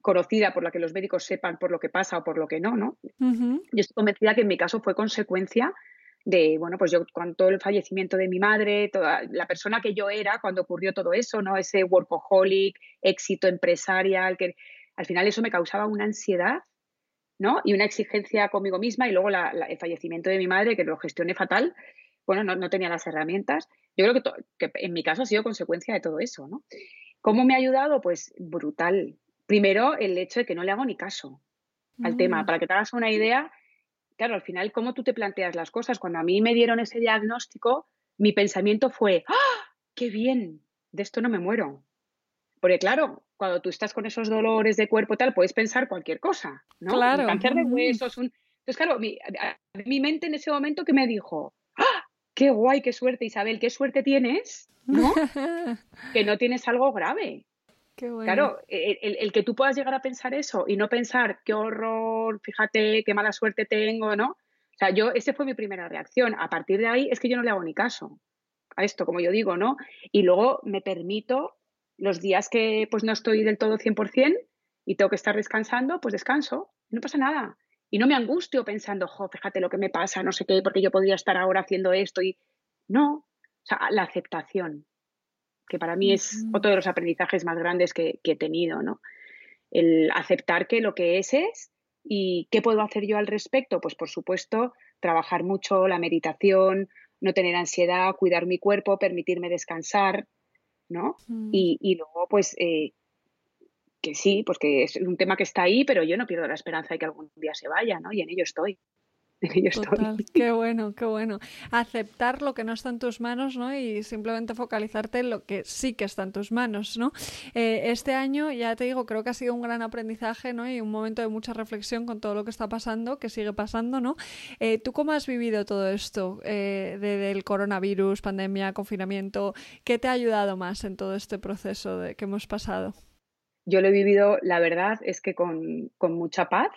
B: conocida por la que los médicos sepan por lo que pasa o por lo que no, ¿no? Yo estoy convencida que en mi caso fue consecuencia de, bueno, pues yo con todo el fallecimiento de mi madre, toda la persona que yo era cuando ocurrió todo eso, ¿no? Ese workaholic, éxito empresarial, que al final eso me causaba una ansiedad, ¿no? Y una exigencia conmigo misma y luego el fallecimiento de mi madre, que lo gestioné fatal, bueno, no, tenía las herramientas. Yo creo que, que, en mi caso ha sido consecuencia de todo eso, ¿no? ¿Cómo me ha ayudado? Pues brutal, Primero, el hecho de que no le hago ni caso al tema. Mm. Para que te hagas una idea, claro, al final, ¿cómo tú te planteas las cosas? Cuando a mí me dieron ese diagnóstico, mi pensamiento fue, ¡ah! ¡Qué bien! De esto no me muero. Porque claro, cuando tú estás con esos dolores de cuerpo tal, puedes pensar cualquier cosa, ¿no?
A: Claro.
B: Un cáncer de huesos, un... Entonces, claro, mi, mi mente en ese momento que me dijo, ¡ah! ¡Qué guay, qué suerte, Isabel! ¿Qué suerte tienes? ¿No? que no tienes algo grave. Claro, el, que tú puedas llegar a pensar eso y no pensar qué horror, fíjate, qué mala suerte tengo, ¿no? O sea, yo, esa fue mi primera reacción. A partir de ahí es que yo no le hago ni caso a esto, como yo digo, ¿no? Y luego me permito los días que pues no estoy del todo 100% y tengo que estar descansando, pues descanso, no pasa nada. Y no me angustio pensando, jo, fíjate lo que me pasa, no sé qué, porque yo podría estar ahora haciendo esto y no, o sea, la aceptación, que para mí es otro de los aprendizajes más grandes que, he tenido, ¿no? El aceptar que lo que es es y qué puedo hacer yo al respecto. Pues por supuesto, trabajar mucho la meditación, no tener ansiedad, cuidar mi cuerpo, permitirme descansar, ¿no? Y, luego, pues, eh, que sí, pues que es un tema que está ahí, pero yo no pierdo la esperanza de que algún día se vaya, ¿no? Y en ello estoy.
A: Qué bueno, qué bueno. Aceptar lo que no está en tus manos, ¿no? Y simplemente focalizarte en lo que sí que está en tus manos, ¿no? Eh, este año, ya te digo, creo que ha sido un gran aprendizaje, ¿no? Y un momento de mucha reflexión con todo lo que está pasando, que sigue pasando, ¿no? Eh, ¿Tú cómo has vivido todo esto eh, del coronavirus, pandemia, confinamiento? ¿Qué te ha ayudado más en todo este proceso de, que hemos pasado?
B: Yo lo he vivido, la verdad, es que con, con mucha paz,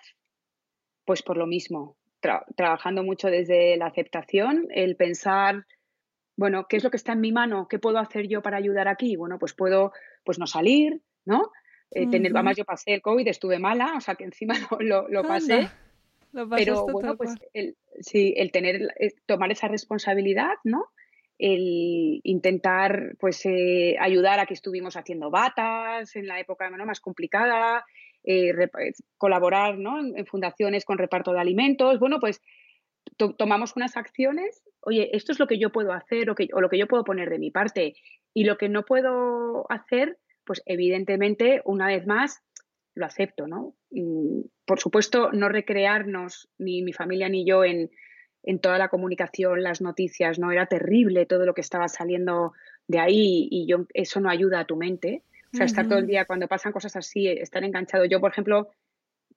B: pues por lo mismo, trabajando mucho desde la aceptación, el pensar, bueno, ¿qué es lo que está en mi mano? ¿Qué puedo hacer yo para ayudar aquí? Bueno, pues puedo pues no salir, ¿no? Eh, tener, además yo pasé el COVID, estuve mala, o sea que encima lo, lo, pasé. pero bueno, pues el, sí, el tener, eh, tomar esa responsabilidad, ¿no? El intentar pues eh, ayudar a que estuvimos haciendo batas en la época más complicada, eh, colaborar ¿no? en, fundaciones con reparto de alimentos. Bueno, pues tomamos unas acciones, oye, esto es lo que yo puedo hacer o, que, lo que yo puedo poner de mi parte. Y lo que no puedo hacer, pues evidentemente, una vez más, lo acepto, ¿no? por supuesto, no recrearnos, ni mi familia ni yo, en, en toda la comunicación, las noticias, ¿no? Era terrible todo lo que estaba saliendo de ahí y yo, eso no ayuda a tu mente. O sea, estar todo el día cuando pasan cosas así, estar enganchado. Yo, por ejemplo,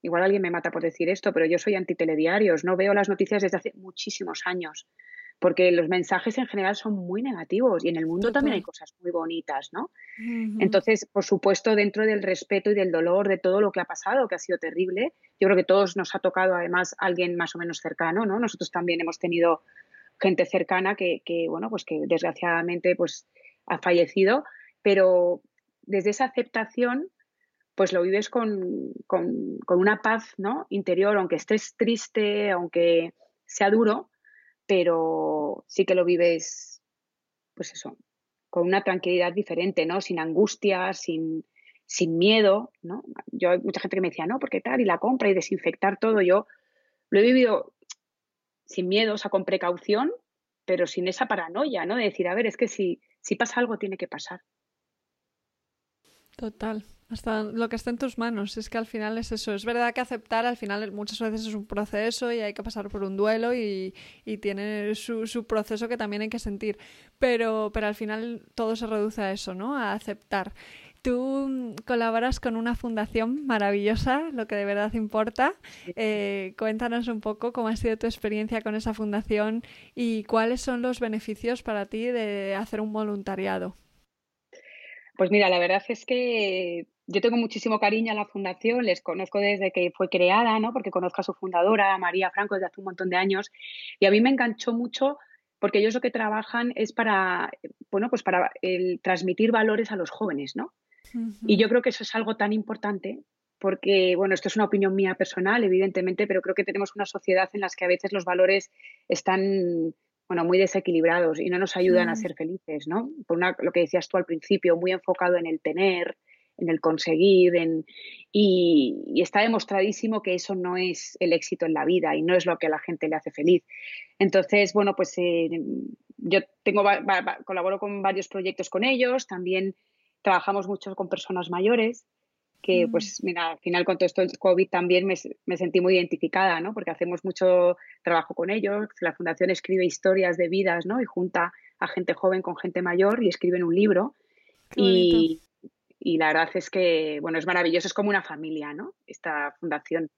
B: igual alguien me mata por decir esto, pero yo soy antitelediarios, no veo las noticias desde hace muchísimos años, porque los mensajes en general son muy negativos y en el mundo también hay cosas muy bonitas, ¿no? Entonces, por supuesto, dentro del respeto y del dolor de todo lo que ha pasado, que ha sido terrible, yo creo que todos nos ha tocado además alguien más o menos cercano, ¿no? Nosotros también hemos tenido gente cercana que, que bueno, pues que desgraciadamente pues ha fallecido, pero desde esa aceptación pues lo vives con, una paz ¿no? interior, aunque estés triste, aunque sea duro, pero sí que lo vives, pues eso, con una tranquilidad diferente, ¿no? Sin angustia, sin, sin miedo, ¿no? Yo hay mucha gente que me decía, no, porque tal, y la compra y desinfectar todo. Yo lo he vivido sin miedo, o sea, con precaución, pero sin esa paranoia, ¿no? De decir, a ver, es que si, si pasa algo, tiene que pasar.
A: Total, hasta lo que está en tus manos. Es que al final es eso. Es verdad que aceptar al final muchas veces es un proceso y hay que pasar por un duelo y, tiene su, su, proceso que también hay que sentir. Pero, pero al final todo se reduce a eso, ¿no? A aceptar. Tú colaboras con una fundación maravillosa, lo que de verdad importa. Eh, cuéntanos un poco cómo ha sido tu experiencia con esa fundación y cuáles son los beneficios para ti de hacer un voluntariado.
B: Pues mira, la verdad es que yo tengo muchísimo cariño a la fundación, les conozco desde que fue creada, ¿no? Porque conozco a su fundadora, María Franco, desde hace un montón de años, y a mí me enganchó mucho porque ellos lo que trabajan es para, bueno, pues para el transmitir valores a los jóvenes, ¿no? Y yo creo que eso es algo tan importante porque, bueno, esto es una opinión mía personal, evidentemente, pero creo que tenemos una sociedad en la que a veces los valores están bueno, muy desequilibrados y no nos ayudan a mm. ser felices, ¿no? Por una, lo que decías tú al principio, muy enfocado en el tener, en el conseguir, en, y, está demostradísimo que eso no es el éxito en la vida y no es lo que a la gente le hace feliz. Entonces, bueno, pues eh, yo tengo, colaboro con varios proyectos con ellos, también trabajamos mucho con personas mayores que mm. pues mira, al final con todo esto del COVID también me, sentí muy identificada, ¿no? Porque hacemos mucho trabajo con ellos, la fundación escribe historias de vidas, ¿no? Y junta a gente joven con gente mayor y escriben un libro. Y, y, la verdad es que, bueno, es maravilloso, es como una familia, ¿no? Esta fundación.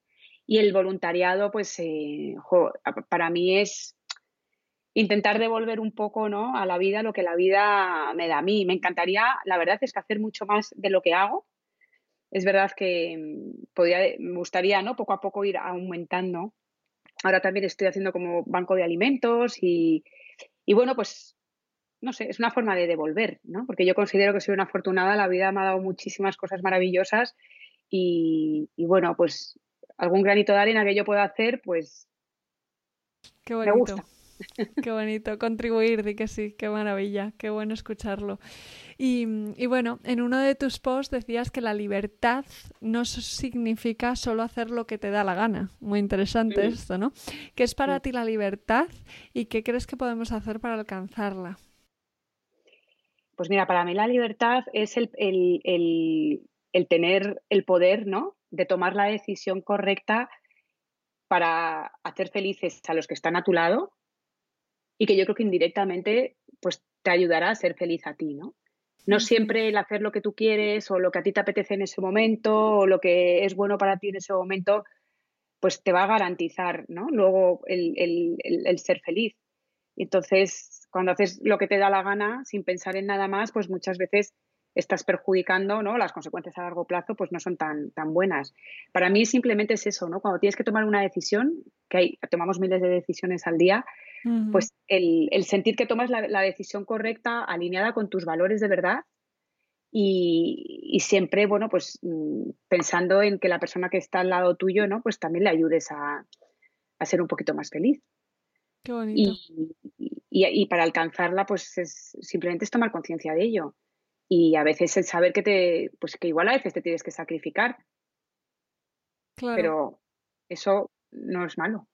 B: Y el voluntariado, pues, eh, para mí es intentar devolver un poco ¿no? a la vida lo que la vida me da a mí. Me encantaría, la verdad es que hacer mucho más de lo que hago, es verdad que mm, podía, me gustaría ¿no? poco a poco ir aumentando. Ahora también estoy haciendo como banco de alimentos y, bueno, pues no sé, es una forma de devolver, ¿no? Porque yo considero que soy una afortunada, la vida me ha dado muchísimas cosas maravillosas y, bueno, pues algún granito de arena que yo pueda hacer, pues
A: Qué me gusta. Qué bonito, contribuir, di que sí, qué maravilla, qué bueno escucharlo. Y, bueno, en uno de tus posts decías que la libertad no significa solo hacer lo que te da la gana. Muy interesante esto, ¿no? ¿Qué es para ti la libertad y qué crees que podemos hacer para alcanzarla?
B: Pues mira, para mí la libertad es el, el tener el poder, ¿no? De tomar la decisión correcta para hacer felices a los que están a tu lado y que yo creo que indirectamente pues te ayudará a ser feliz a ti, ¿no? No siempre el hacer lo que tú quieres o lo que a ti te apetece en ese momento o lo que es bueno para ti en ese momento, pues te va a garantizar, ¿no? Luego el, el ser feliz. Entonces, cuando haces lo que te da la gana sin pensar en nada más, pues muchas veces estás perjudicando, ¿no? Las consecuencias a largo plazo pues no son tan, tan buenas. Para mí simplemente es eso, ¿no? Cuando tienes que tomar una decisión, que hay, tomamos miles de decisiones al día, pues el, sentir que tomas la, decisión correcta, alineada con tus valores de verdad y, siempre, bueno, pues mm, pensando en que la persona que está al lado tuyo, ¿no? Pues también le ayudes a, ser un poquito más feliz.
A: Qué bonito.
B: Y, para alcanzarla, pues es, simplemente es tomar conciencia de ello. Y a veces el saber que te, pues que igual a veces te tienes que sacrificar. Claro. Pero eso no es malo.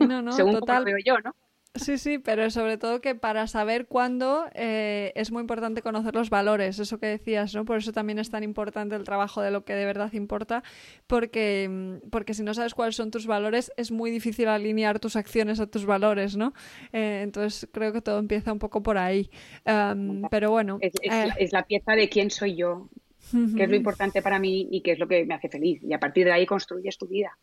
A: No, no,
B: Según
A: total.
B: Como veo yo, ¿no?
A: Sí, sí, pero sobre todo que para saber cuándo eh, es muy importante conocer los valores, eso que decías, ¿no? Por eso también es tan importante el trabajo de lo que de verdad importa, porque, mm, porque si no sabes cuáles son tus valores, es muy difícil alinear tus acciones a tus valores, ¿no? Eh, entonces creo que todo empieza un poco por ahí. pero bueno.
B: Es, la, pieza de quién soy yo. qué es lo importante para mí y qué es lo que me hace feliz. Y a partir de ahí construyes tu vida.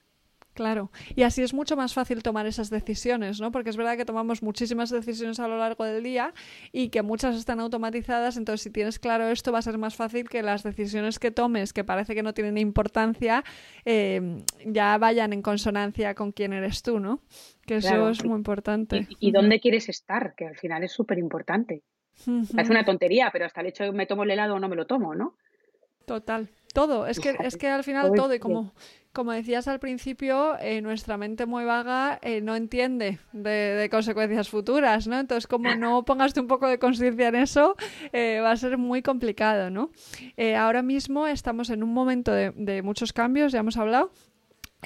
A: Claro, y así es mucho más fácil tomar esas decisiones, ¿no? Porque es verdad que tomamos muchísimas decisiones a lo largo del día y que muchas están automatizadas, entonces si tienes claro esto va a ser más fácil que las decisiones que tomes, que parece que no tienen importancia, eh, ya vayan en consonancia con quién eres tú, ¿no? Que eso es muy importante.
B: ¿Y, dónde quieres estar? Que al final es súper importante. Es una tontería, pero hasta el hecho de me tomo el helado o no me lo tomo, ¿no?
A: Total, todo. Es que, es que al final todo, y como como decías al principio, eh, nuestra mente muy vaga eh, no entiende de, consecuencias futuras, ¿no? Entonces, como no pongas un poco de conciencia en eso, eh, va a ser muy complicado, ¿no? ahora mismo estamos en un momento de muchos cambios, ya hemos hablado,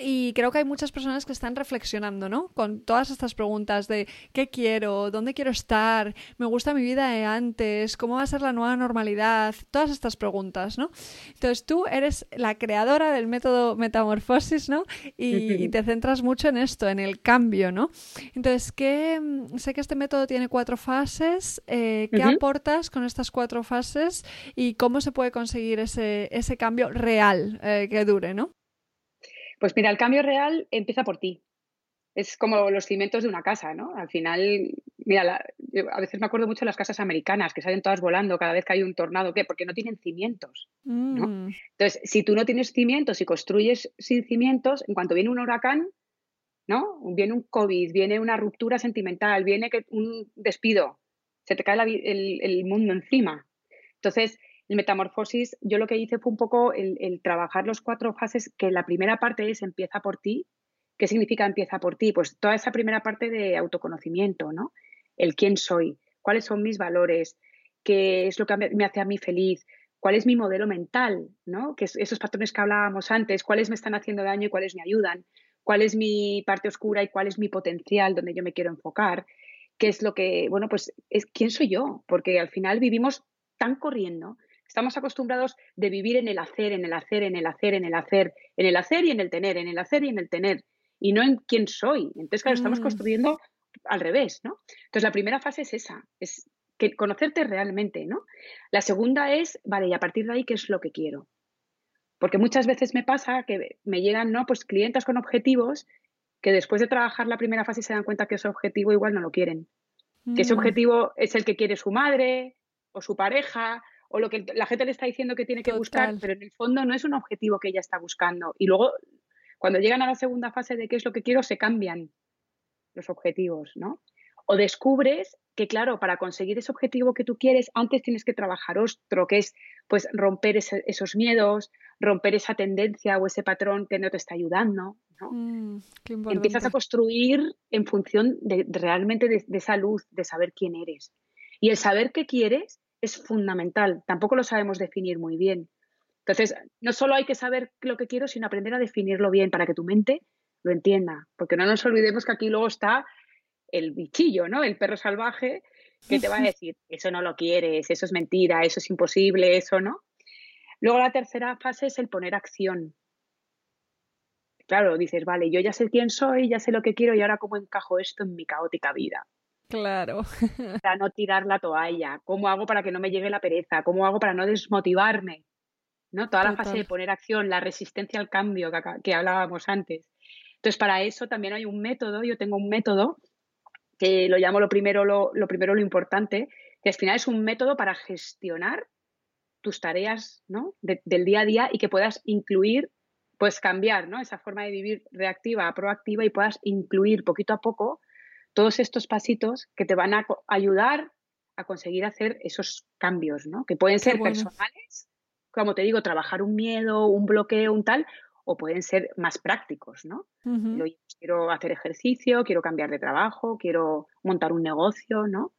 A: y creo que hay muchas personas que están reflexionando, ¿no? Con todas estas preguntas de qué quiero, dónde quiero estar, me gusta mi vida de antes, cómo va a ser la nueva normalidad, todas estas preguntas, ¿no? Entonces tú eres la creadora del método Metamorfosis, ¿no? Y, te centras mucho en esto, en el cambio, ¿no? Entonces, ¿qué, mm, sé que este método tiene cuatro fases, eh, ¿qué aportas con estas cuatro fases y cómo se puede conseguir ese, ese cambio real eh, que dure, ¿no?
B: Pues mira, el cambio real empieza por ti. Es como los cimientos de una casa, ¿no? Al final, mira, a veces me acuerdo mucho de las casas americanas que salen todas volando cada vez que hay un tornado, ¿qué? Porque no tienen cimientos, ¿no? Mm. Entonces, si tú no tienes cimientos y construyes sin cimientos, en cuanto viene un huracán, ¿no? Viene un COVID, viene una ruptura sentimental, viene un despido, se te cae el, el mundo encima. Entonces, el metamorfosis, yo lo que hice fue un poco el, trabajar los cuatro fases, que la primera parte es empieza por ti. ¿Qué significa empieza por ti? Pues toda esa primera parte de autoconocimiento, ¿no? El quién soy, cuáles son mis valores, qué es lo que me hace a mí feliz, cuál es mi modelo mental, ¿no? Que esos patrones que hablábamos antes, cuáles me están haciendo daño y cuáles me ayudan, cuál es mi parte oscura y cuál es mi potencial donde yo me quiero enfocar, qué es lo que, bueno, pues es quién soy yo, porque al final vivimos tan corriendo Estamos acostumbrados de vivir en el hacer, en el hacer, en el hacer, en el hacer, en el hacer y en el tener, en el hacer y en el tener, y no en quién soy. Entonces, claro, estamos mm. construyendo al revés, ¿no? Entonces, la primera fase es esa, es que conocerte realmente, ¿no? La segunda es, vale, y a partir de ahí, ¿qué es lo que quiero? Porque muchas veces me pasa que me llegan, ¿no? Pues clientes con objetivos que después de trabajar la primera fase se dan cuenta que ese objetivo igual no lo quieren. Que ese mm. objetivo es el que quiere su madre o su pareja o lo que la gente le está diciendo que tiene que buscar, pero en el fondo no es un objetivo que ella está buscando. Y luego, cuando llegan a la segunda fase de qué es lo que quiero, se cambian los objetivos, ¿no? O descubres que, claro, para conseguir ese objetivo que tú quieres, antes tienes que trabajar otro, que es pues romper esos miedos, romper esa tendencia o ese patrón que no te está ayudando. ¿no? Mm, Empiezas a construir en función de, realmente de, de esa luz, de saber quién eres. Y el saber qué quieres es fundamental. Tampoco lo sabemos definir muy bien. Entonces, no solo hay que saber lo que quiero, sino aprender a definirlo bien para que tu mente lo entienda. Porque no nos olvidemos que aquí luego está el bichillo, ¿no? El perro salvaje que te va a decir, eso no lo quieres, eso es mentira, eso es imposible, eso no. Luego la tercera fase es el poner acción. Claro, dices, vale, yo ya sé quién soy, ya sé lo que quiero y ahora cómo encajo esto en mi caótica vida.
A: Claro.
B: Para no tirar la toalla. ¿Cómo hago para que no me llegue la pereza? ¿Cómo hago para no desmotivarme? ¿No? Toda la fase de poner acción, la resistencia al cambio que, hablábamos antes. Entonces, para eso también hay un método. Yo tengo un método que lo llamo lo primero lo, primero lo importante, que al final es un método para gestionar tus tareas ¿no? del día a día y que puedas incluir, pues cambiar ¿no? esa forma de vivir reactiva a proactiva y puedas incluir poquito a poco todos estos pasitos que te van a ayudar a conseguir hacer esos cambios, ¿no? Que pueden ser personales, como te digo, trabajar un miedo, un bloqueo, un tal, o pueden ser más prácticos, ¿no? quiero hacer ejercicio, quiero cambiar de trabajo, quiero montar un negocio, ¿no?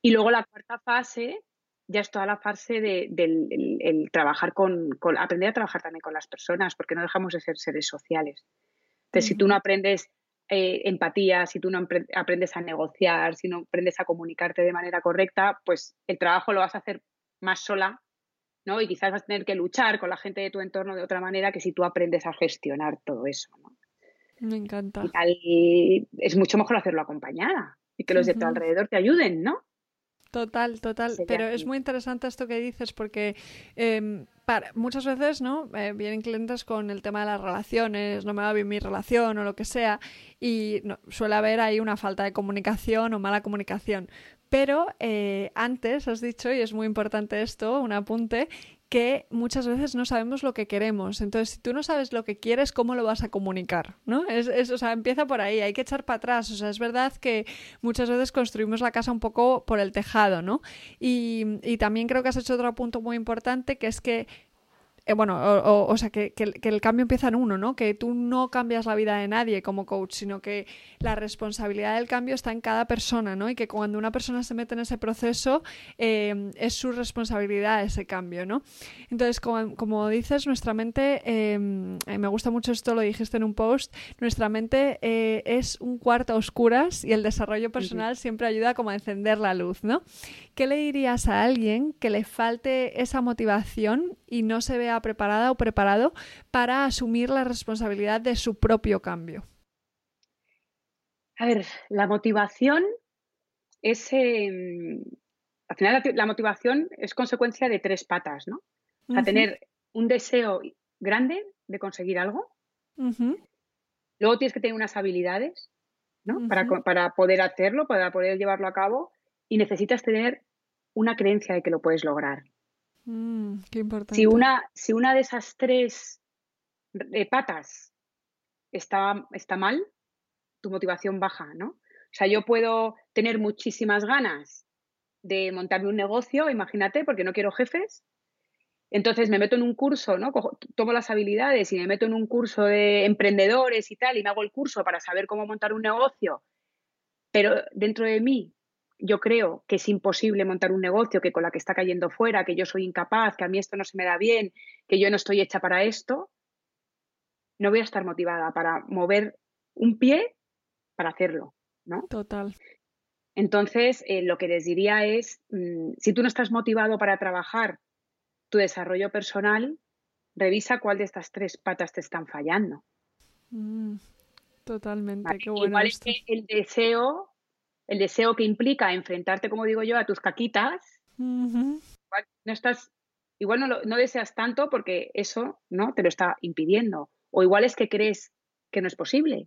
B: Y luego la cuarta fase ya es toda la fase de, del trabajar con, aprender a trabajar también con las personas, porque no dejamos de ser seres sociales. Entonces, si tú no aprendes eh, empatía, si tú no aprendes a negociar, si no aprendes a comunicarte de manera correcta, pues el trabajo lo vas a hacer más sola, ¿no? Y quizás vas a tener que luchar con la gente de tu entorno de otra manera que si tú aprendes a gestionar todo eso, ¿no?
A: Me encanta.
B: Y es mucho mejor hacerlo acompañada y que los de tu alrededor te ayuden, ¿no?
A: Total, total. Pero es muy interesante esto que dices porque em, para, muchas veces, ¿no? Eh, vienen clientes con el tema de las relaciones, no me va bien mi relación o lo que sea, y suele haber ahí una falta de comunicación o mala comunicación. Pero eh, antes has dicho, y es muy importante esto, un apunte, que muchas veces no sabemos lo que queremos. Entonces, si tú no sabes lo que quieres, ¿cómo lo vas a comunicar? ¿No? Es, o sea, empieza por ahí, hay que echar para atrás. O sea, es verdad que muchas veces construimos la casa un poco por el tejado, ¿no? Y, y también creo que has hecho otro punto muy importante, que es que eh, bueno, o, sea, que, el cambio empieza en uno, ¿no? Que tú no cambias la vida de nadie como coach, sino que la responsabilidad del cambio está en cada persona, ¿no? Y que cuando una persona se mete en ese proceso, eh, es su responsabilidad ese cambio, ¿no? Entonces, como, dices, nuestra mente, eh, me gusta mucho esto, lo dijiste en un post, nuestra mente es un cuarto a oscuras y el desarrollo personal siempre ayuda como a encender la luz, ¿no? ¿Qué le dirías a alguien que le falte esa motivación y no se vea preparada o preparado para asumir la responsabilidad de su propio cambio?
B: A ver, la motivación es, em, al final la, motivación es consecuencia de tres patas, ¿no? A tener un deseo grande de conseguir algo. Luego tienes que tener unas habilidades, ¿no? para, para, poder hacerlo, para poder llevarlo a cabo y necesitas tener una creencia de que lo puedes lograr.
A: Mm, qué importante.
B: Si una, si una de esas tres eh, patas está, está mal, tu motivación baja, ¿no? O sea, yo puedo tener muchísimas ganas de montarme un negocio, imagínate, porque no quiero jefes. Entonces me meto en un curso, ¿no? tomo las habilidades y me meto en un curso de emprendedores y tal, y me hago el curso para saber cómo montar un negocio. Pero dentro de mí yo creo que es imposible montar un negocio, que con la que está cayendo fuera, que yo soy incapaz, que a mí esto no se me da bien, que yo no estoy hecha para esto, no voy a estar motivada para mover un pie para hacerlo, ¿no?
A: Total.
B: Entonces, eh, lo que les diría es, mm, si tú no estás motivado para trabajar tu desarrollo personal, revisa cuál de estas tres patas te están fallando.
A: Mm, totalmente, qué bueno.
B: Igual es que el deseo el deseo que implica enfrentarte, como digo yo, a tus caquitas, igual no estás, igual no, no deseas tanto porque eso no te lo está impidiendo. O igual es que crees que no es posible.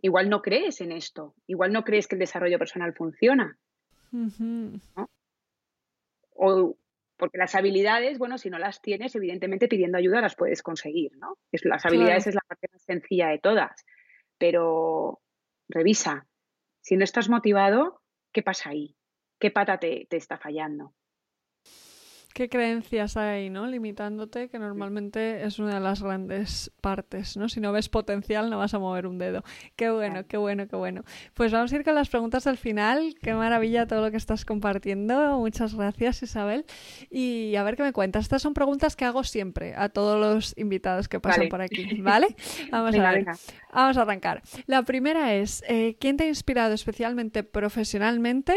B: Igual no crees en esto. Igual no crees que el desarrollo personal funciona. O porque las habilidades, bueno, si no las tienes, evidentemente pidiendo ayuda las puedes conseguir, ¿no? las habilidades es la parte más sencilla de todas. Pero revisa, si no estás motivado, ¿qué pasa ahí? ¿Qué pata te, te está fallando?
A: ¿Qué creencias hay, no? Limitándote, que normalmente es una de las grandes partes, ¿no? Si no ves potencial, no vas a mover un dedo. Qué bueno, qué bueno, qué bueno. Pues vamos a ir con las preguntas al final. Qué maravilla todo lo que estás compartiendo. Muchas gracias, Isabel. Y a ver qué me cuentas. Estas son preguntas que hago siempre a todos los invitados que pasan por aquí, ¿vale? Vamos a ver. Vamos a arrancar. La primera es, eh, ¿quién te ha inspirado especialmente profesionalmente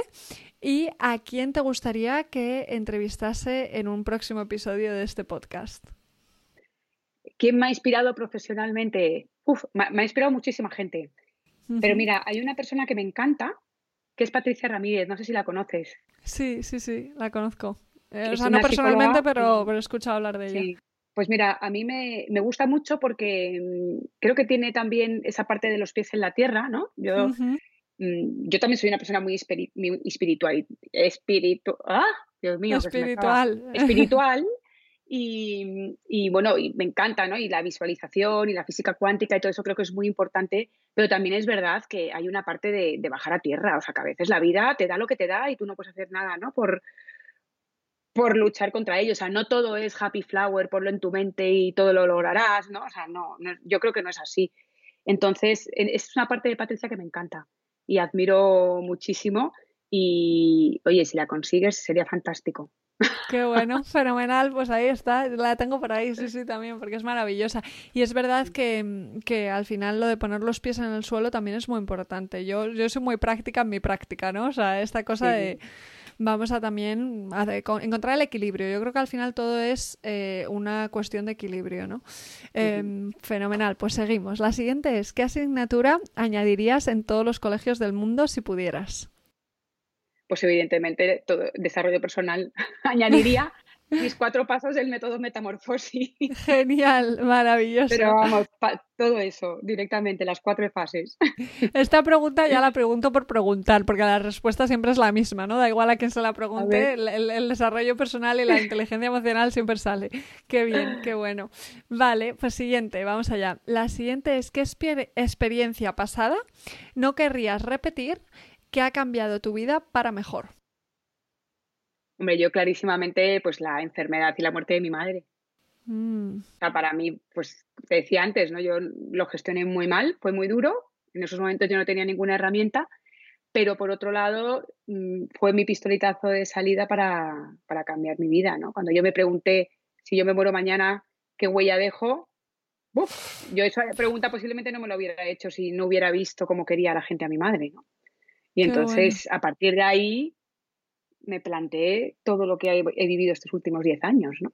A: ¿Y a quién te gustaría que entrevistase en un próximo episodio de este podcast?
B: ¿Quién me ha inspirado profesionalmente? Uf, me, ha inspirado muchísima gente. Pero mira, hay una persona que me encanta, que es Patricia Ramírez. No sé si la conoces.
A: Sí, sí, sí, la conozco. Eh, o sea, no personalmente, pero, pero, he escuchado hablar de ella.
B: Pues mira, a mí me, gusta mucho porque mm, creo que tiene también esa parte de los pies en la tierra, ¿no? Yo yo también soy una persona muy, espiritual, espiritu ¡ah! Dios mío,
A: espiritual.
B: espiritual. Y, y, bueno, y me encanta, ¿no? Y la visualización y la física cuántica y todo eso creo que es muy importante, pero también es verdad que hay una parte de, bajar a tierra, o sea, que a veces la vida te da lo que te da y tú no puedes hacer nada, ¿no? Por, por luchar contra ello, o sea, no todo es happy flower, ponlo en tu mente y todo lo lograrás, ¿no? O sea, no, no yo creo que no es así. Entonces, es una parte de Patricia que me encanta y admiro muchísimo. Y oye, si la consigues sería fantástico.
A: Qué bueno, fenomenal, pues ahí está, la tengo por ahí, sí, sí, también, porque es maravillosa. Y es verdad que, que, al final lo de poner los pies en el suelo también es muy importante. Yo, yo soy muy práctica en mi práctica, ¿no? O sea, esta cosa de vamos a también encontrar el equilibrio. Yo creo que al final todo es eh, una cuestión de equilibrio, ¿no? Em, fenomenal, pues seguimos. La siguiente es, ¿qué asignatura añadirías en todos los colegios del mundo si pudieras?
B: pues evidentemente todo desarrollo personal añadiría mis cuatro pasos del método metamorfosis.
A: Genial, maravilloso.
B: Pero vamos, todo eso, directamente, las cuatro fases.
A: Esta pregunta ya la pregunto por preguntar, porque la respuesta siempre es la misma, ¿no? Da igual a quién se la pregunte, el, desarrollo personal y la inteligencia emocional siempre sale. Qué bien, qué bueno. Vale, pues siguiente, vamos allá. La siguiente es, ¿qué experiencia pasada no querrías repetir que ha cambiado tu vida para mejor?
B: Hombre, yo clarísimamente, pues la enfermedad y la muerte de mi madre.
A: Mm.
B: O sea, para mí, pues te decía antes, ¿no? Yo lo gestioné muy mal, fue muy duro. En esos momentos yo no tenía ninguna herramienta, pero por otro lado, mm, fue mi pistoletazo de salida para, para cambiar mi vida, ¿no? Cuando yo me pregunté si yo me muero mañana, ¿qué huella dejo? yo esa pregunta posiblemente no me lo hubiera hecho si no hubiera visto cómo quería la gente a mi madre, ¿no? Y entonces, a partir de ahí, me planteé todo lo que he, vivido estos últimos 10 años, ¿no?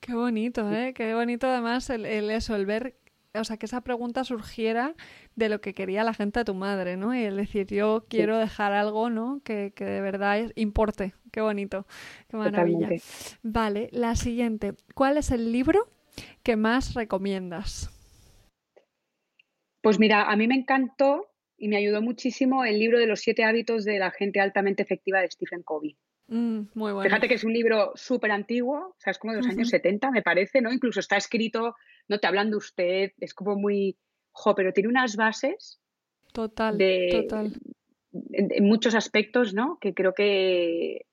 A: Qué bonito, ¿eh? Qué bonito además el, eso, el ver, o sea, que esa pregunta surgiera de lo que quería la gente a tu madre, ¿no? Y el decir, yo quiero dejar algo, ¿no? Que, que de verdad importe. Qué bonito, qué maravilla. Vale, la siguiente. ¿Cuál es el libro que más recomiendas?
B: Pues mira, a mí me encantó y me ayudó muchísimo el libro de los siete hábitos de la gente altamente efectiva de Stephen Covey.
A: Mm, muy bueno.
B: Fíjate que es un libro súper antiguo, o sea, es como de los años 70, me parece, ¿no? Incluso está escrito, no te hablan de usted, es como muy, jo, pero tiene unas bases.
A: Total,
B: de,
A: total.
B: En, muchos aspectos, ¿no? Que creo que,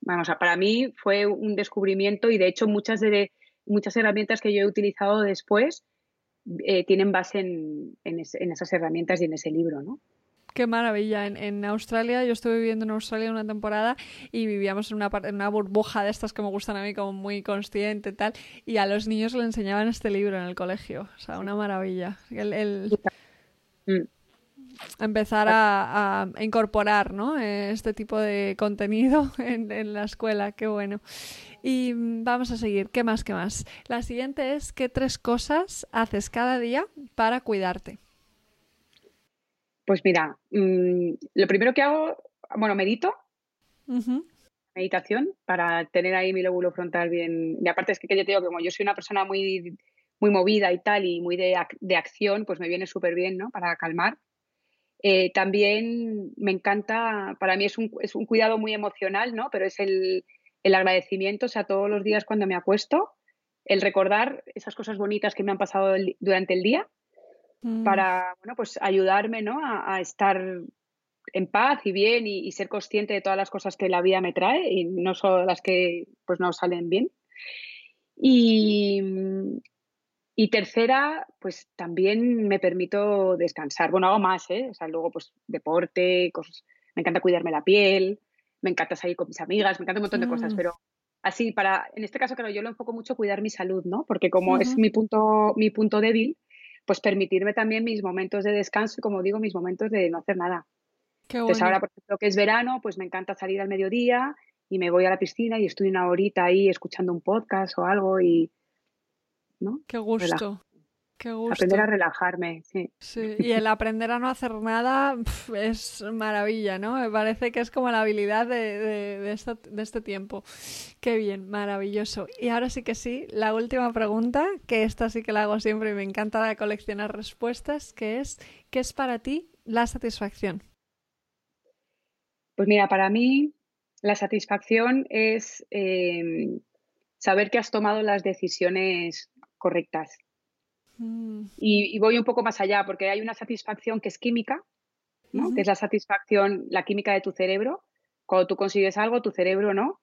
B: vamos, para mí fue un descubrimiento y de hecho muchas de muchas herramientas que yo he utilizado después eh, tienen base en, esas herramientas y en ese libro, ¿no?
A: Qué maravilla. En, Australia, yo estuve viviendo en Australia una temporada y vivíamos en una, en una burbuja de estas que me gustan a mí, como muy consciente y tal. Y a los niños le enseñaban este libro en el colegio. O sea, una maravilla. El, mm. Empezar a, incorporar ¿no? este tipo de contenido en, en la escuela. Qué bueno. Y vamos a seguir. ¿Qué más? ¿Qué más? La siguiente es ¿qué tres cosas haces cada día para cuidarte?
B: Pues mira, mm, lo primero que hago, bueno, medito. Meditación para tener ahí mi lóbulo frontal bien. Y aparte es que, yo te digo que como yo soy una persona muy, muy movida y tal y muy de, de acción, pues me viene súper bien, ¿no? Para calmar. Eh, también me encanta, para mí es un, es un cuidado muy emocional, ¿no? Pero es el, el agradecimiento, o sea, todos los días cuando me acuesto, el recordar esas cosas bonitas que me han pasado durante el día mm. para, bueno, pues ayudarme, ¿no? A, estar en paz y bien y, ser consciente de todas las cosas que la vida me trae y no solo las que pues no salen bien. Y, y tercera, pues también me permito descansar. Bueno, hago más, ¿eh? O sea, luego pues deporte, cosas, me encanta cuidarme la piel, me encanta salir con mis amigas, me encanta un montón de cosas, mm. pero así para, en este caso, claro, yo lo enfoco mucho cuidar mi salud, ¿no? Porque como es mi punto, mi punto débil, pues permitirme también mis momentos de descanso y, como digo, mis momentos de no hacer nada. Entonces ahora, por ejemplo, que es verano, pues me encanta salir al mediodía y me voy a la piscina y estoy una horita ahí escuchando un podcast o algo y... ¿no?
A: Qué gusto.
B: Aprender a relajarme, sí.
A: Sí, y el aprender a no hacer nada es maravilla, ¿no? Me parece que es como la habilidad de, de, este, tiempo. Qué bien, maravilloso. Y ahora sí que sí, la última pregunta, que esta sí que la hago siempre y me encanta coleccionar respuestas, que es, ¿qué es para ti la satisfacción?
B: Pues mira, para mí la satisfacción es eh, saber que has tomado las decisiones correctas
A: Mm.
B: Y, voy un poco más allá, porque hay una satisfacción que es química, ¿no? que es la satisfacción, la química de tu cerebro. Cuando tú consigues algo, tu cerebro no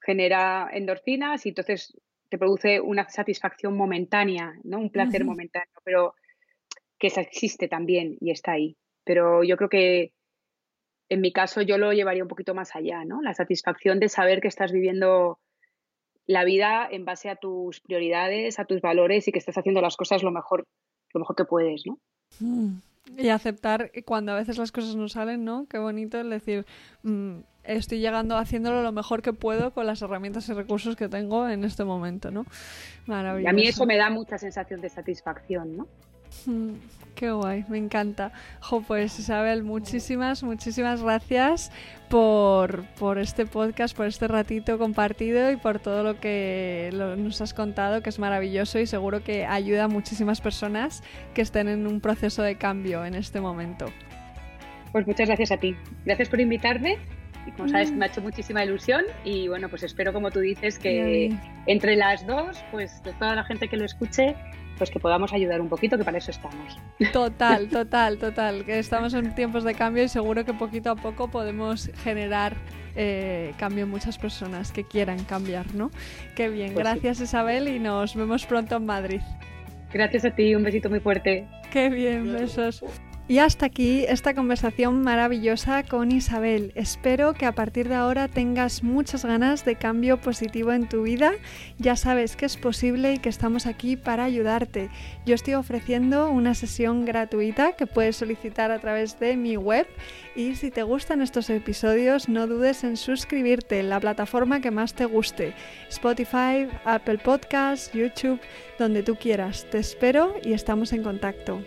B: genera endorfinas y entonces te produce una satisfacción momentánea, ¿no? un placer momentáneo, pero que existe también y está ahí. Pero yo creo que en mi caso yo lo llevaría un poquito más allá, ¿no? La satisfacción de saber que estás viviendo la vida en base a tus prioridades, a tus valores y que estás haciendo las cosas lo mejor, lo mejor que puedes, ¿no?
A: Mm. Y aceptar cuando a veces las cosas no salen, ¿no? Qué bonito el decir, mm, estoy llegando haciéndolo lo mejor que puedo con las herramientas y recursos que tengo en este momento, ¿no? Maravilloso.
B: Y a mí eso me da mucha sensación de satisfacción, ¿no?
A: Mm, qué guay, me encanta. Jo, pues Isabel, muchísimas, muchísimas gracias por, por, este podcast, por este ratito compartido y por todo lo que nos has contado, que es maravilloso y seguro que ayuda a muchísimas personas que estén en un proceso de cambio en este momento.
B: Pues muchas gracias a ti. Gracias por invitarme. Y como sabes, mm. me ha hecho muchísima ilusión y bueno, pues espero, como tú dices, que entre las dos, pues toda la gente que lo escuche, pues que podamos ayudar un poquito, que para eso estamos.
A: Total, total, total. Que estamos en tiempos de cambio y seguro que poquito a poco podemos generar eh, cambio en muchas personas que quieran cambiar, ¿no? Qué bien. Pues Gracias Isabel y nos vemos pronto en Madrid.
B: Gracias a ti, un besito muy fuerte.
A: Qué bien, besos. Y hasta aquí esta conversación maravillosa con Isabel. Espero que a partir de ahora tengas muchas ganas de cambio positivo en tu vida. Ya sabes que es posible y que estamos aquí para ayudarte. Yo estoy ofreciendo una sesión gratuita que puedes solicitar a través de mi web y si te gustan estos episodios no dudes en suscribirte en la plataforma que más te guste. Spotify, Apple Podcasts, YouTube, donde tú quieras. Te espero y estamos en contacto.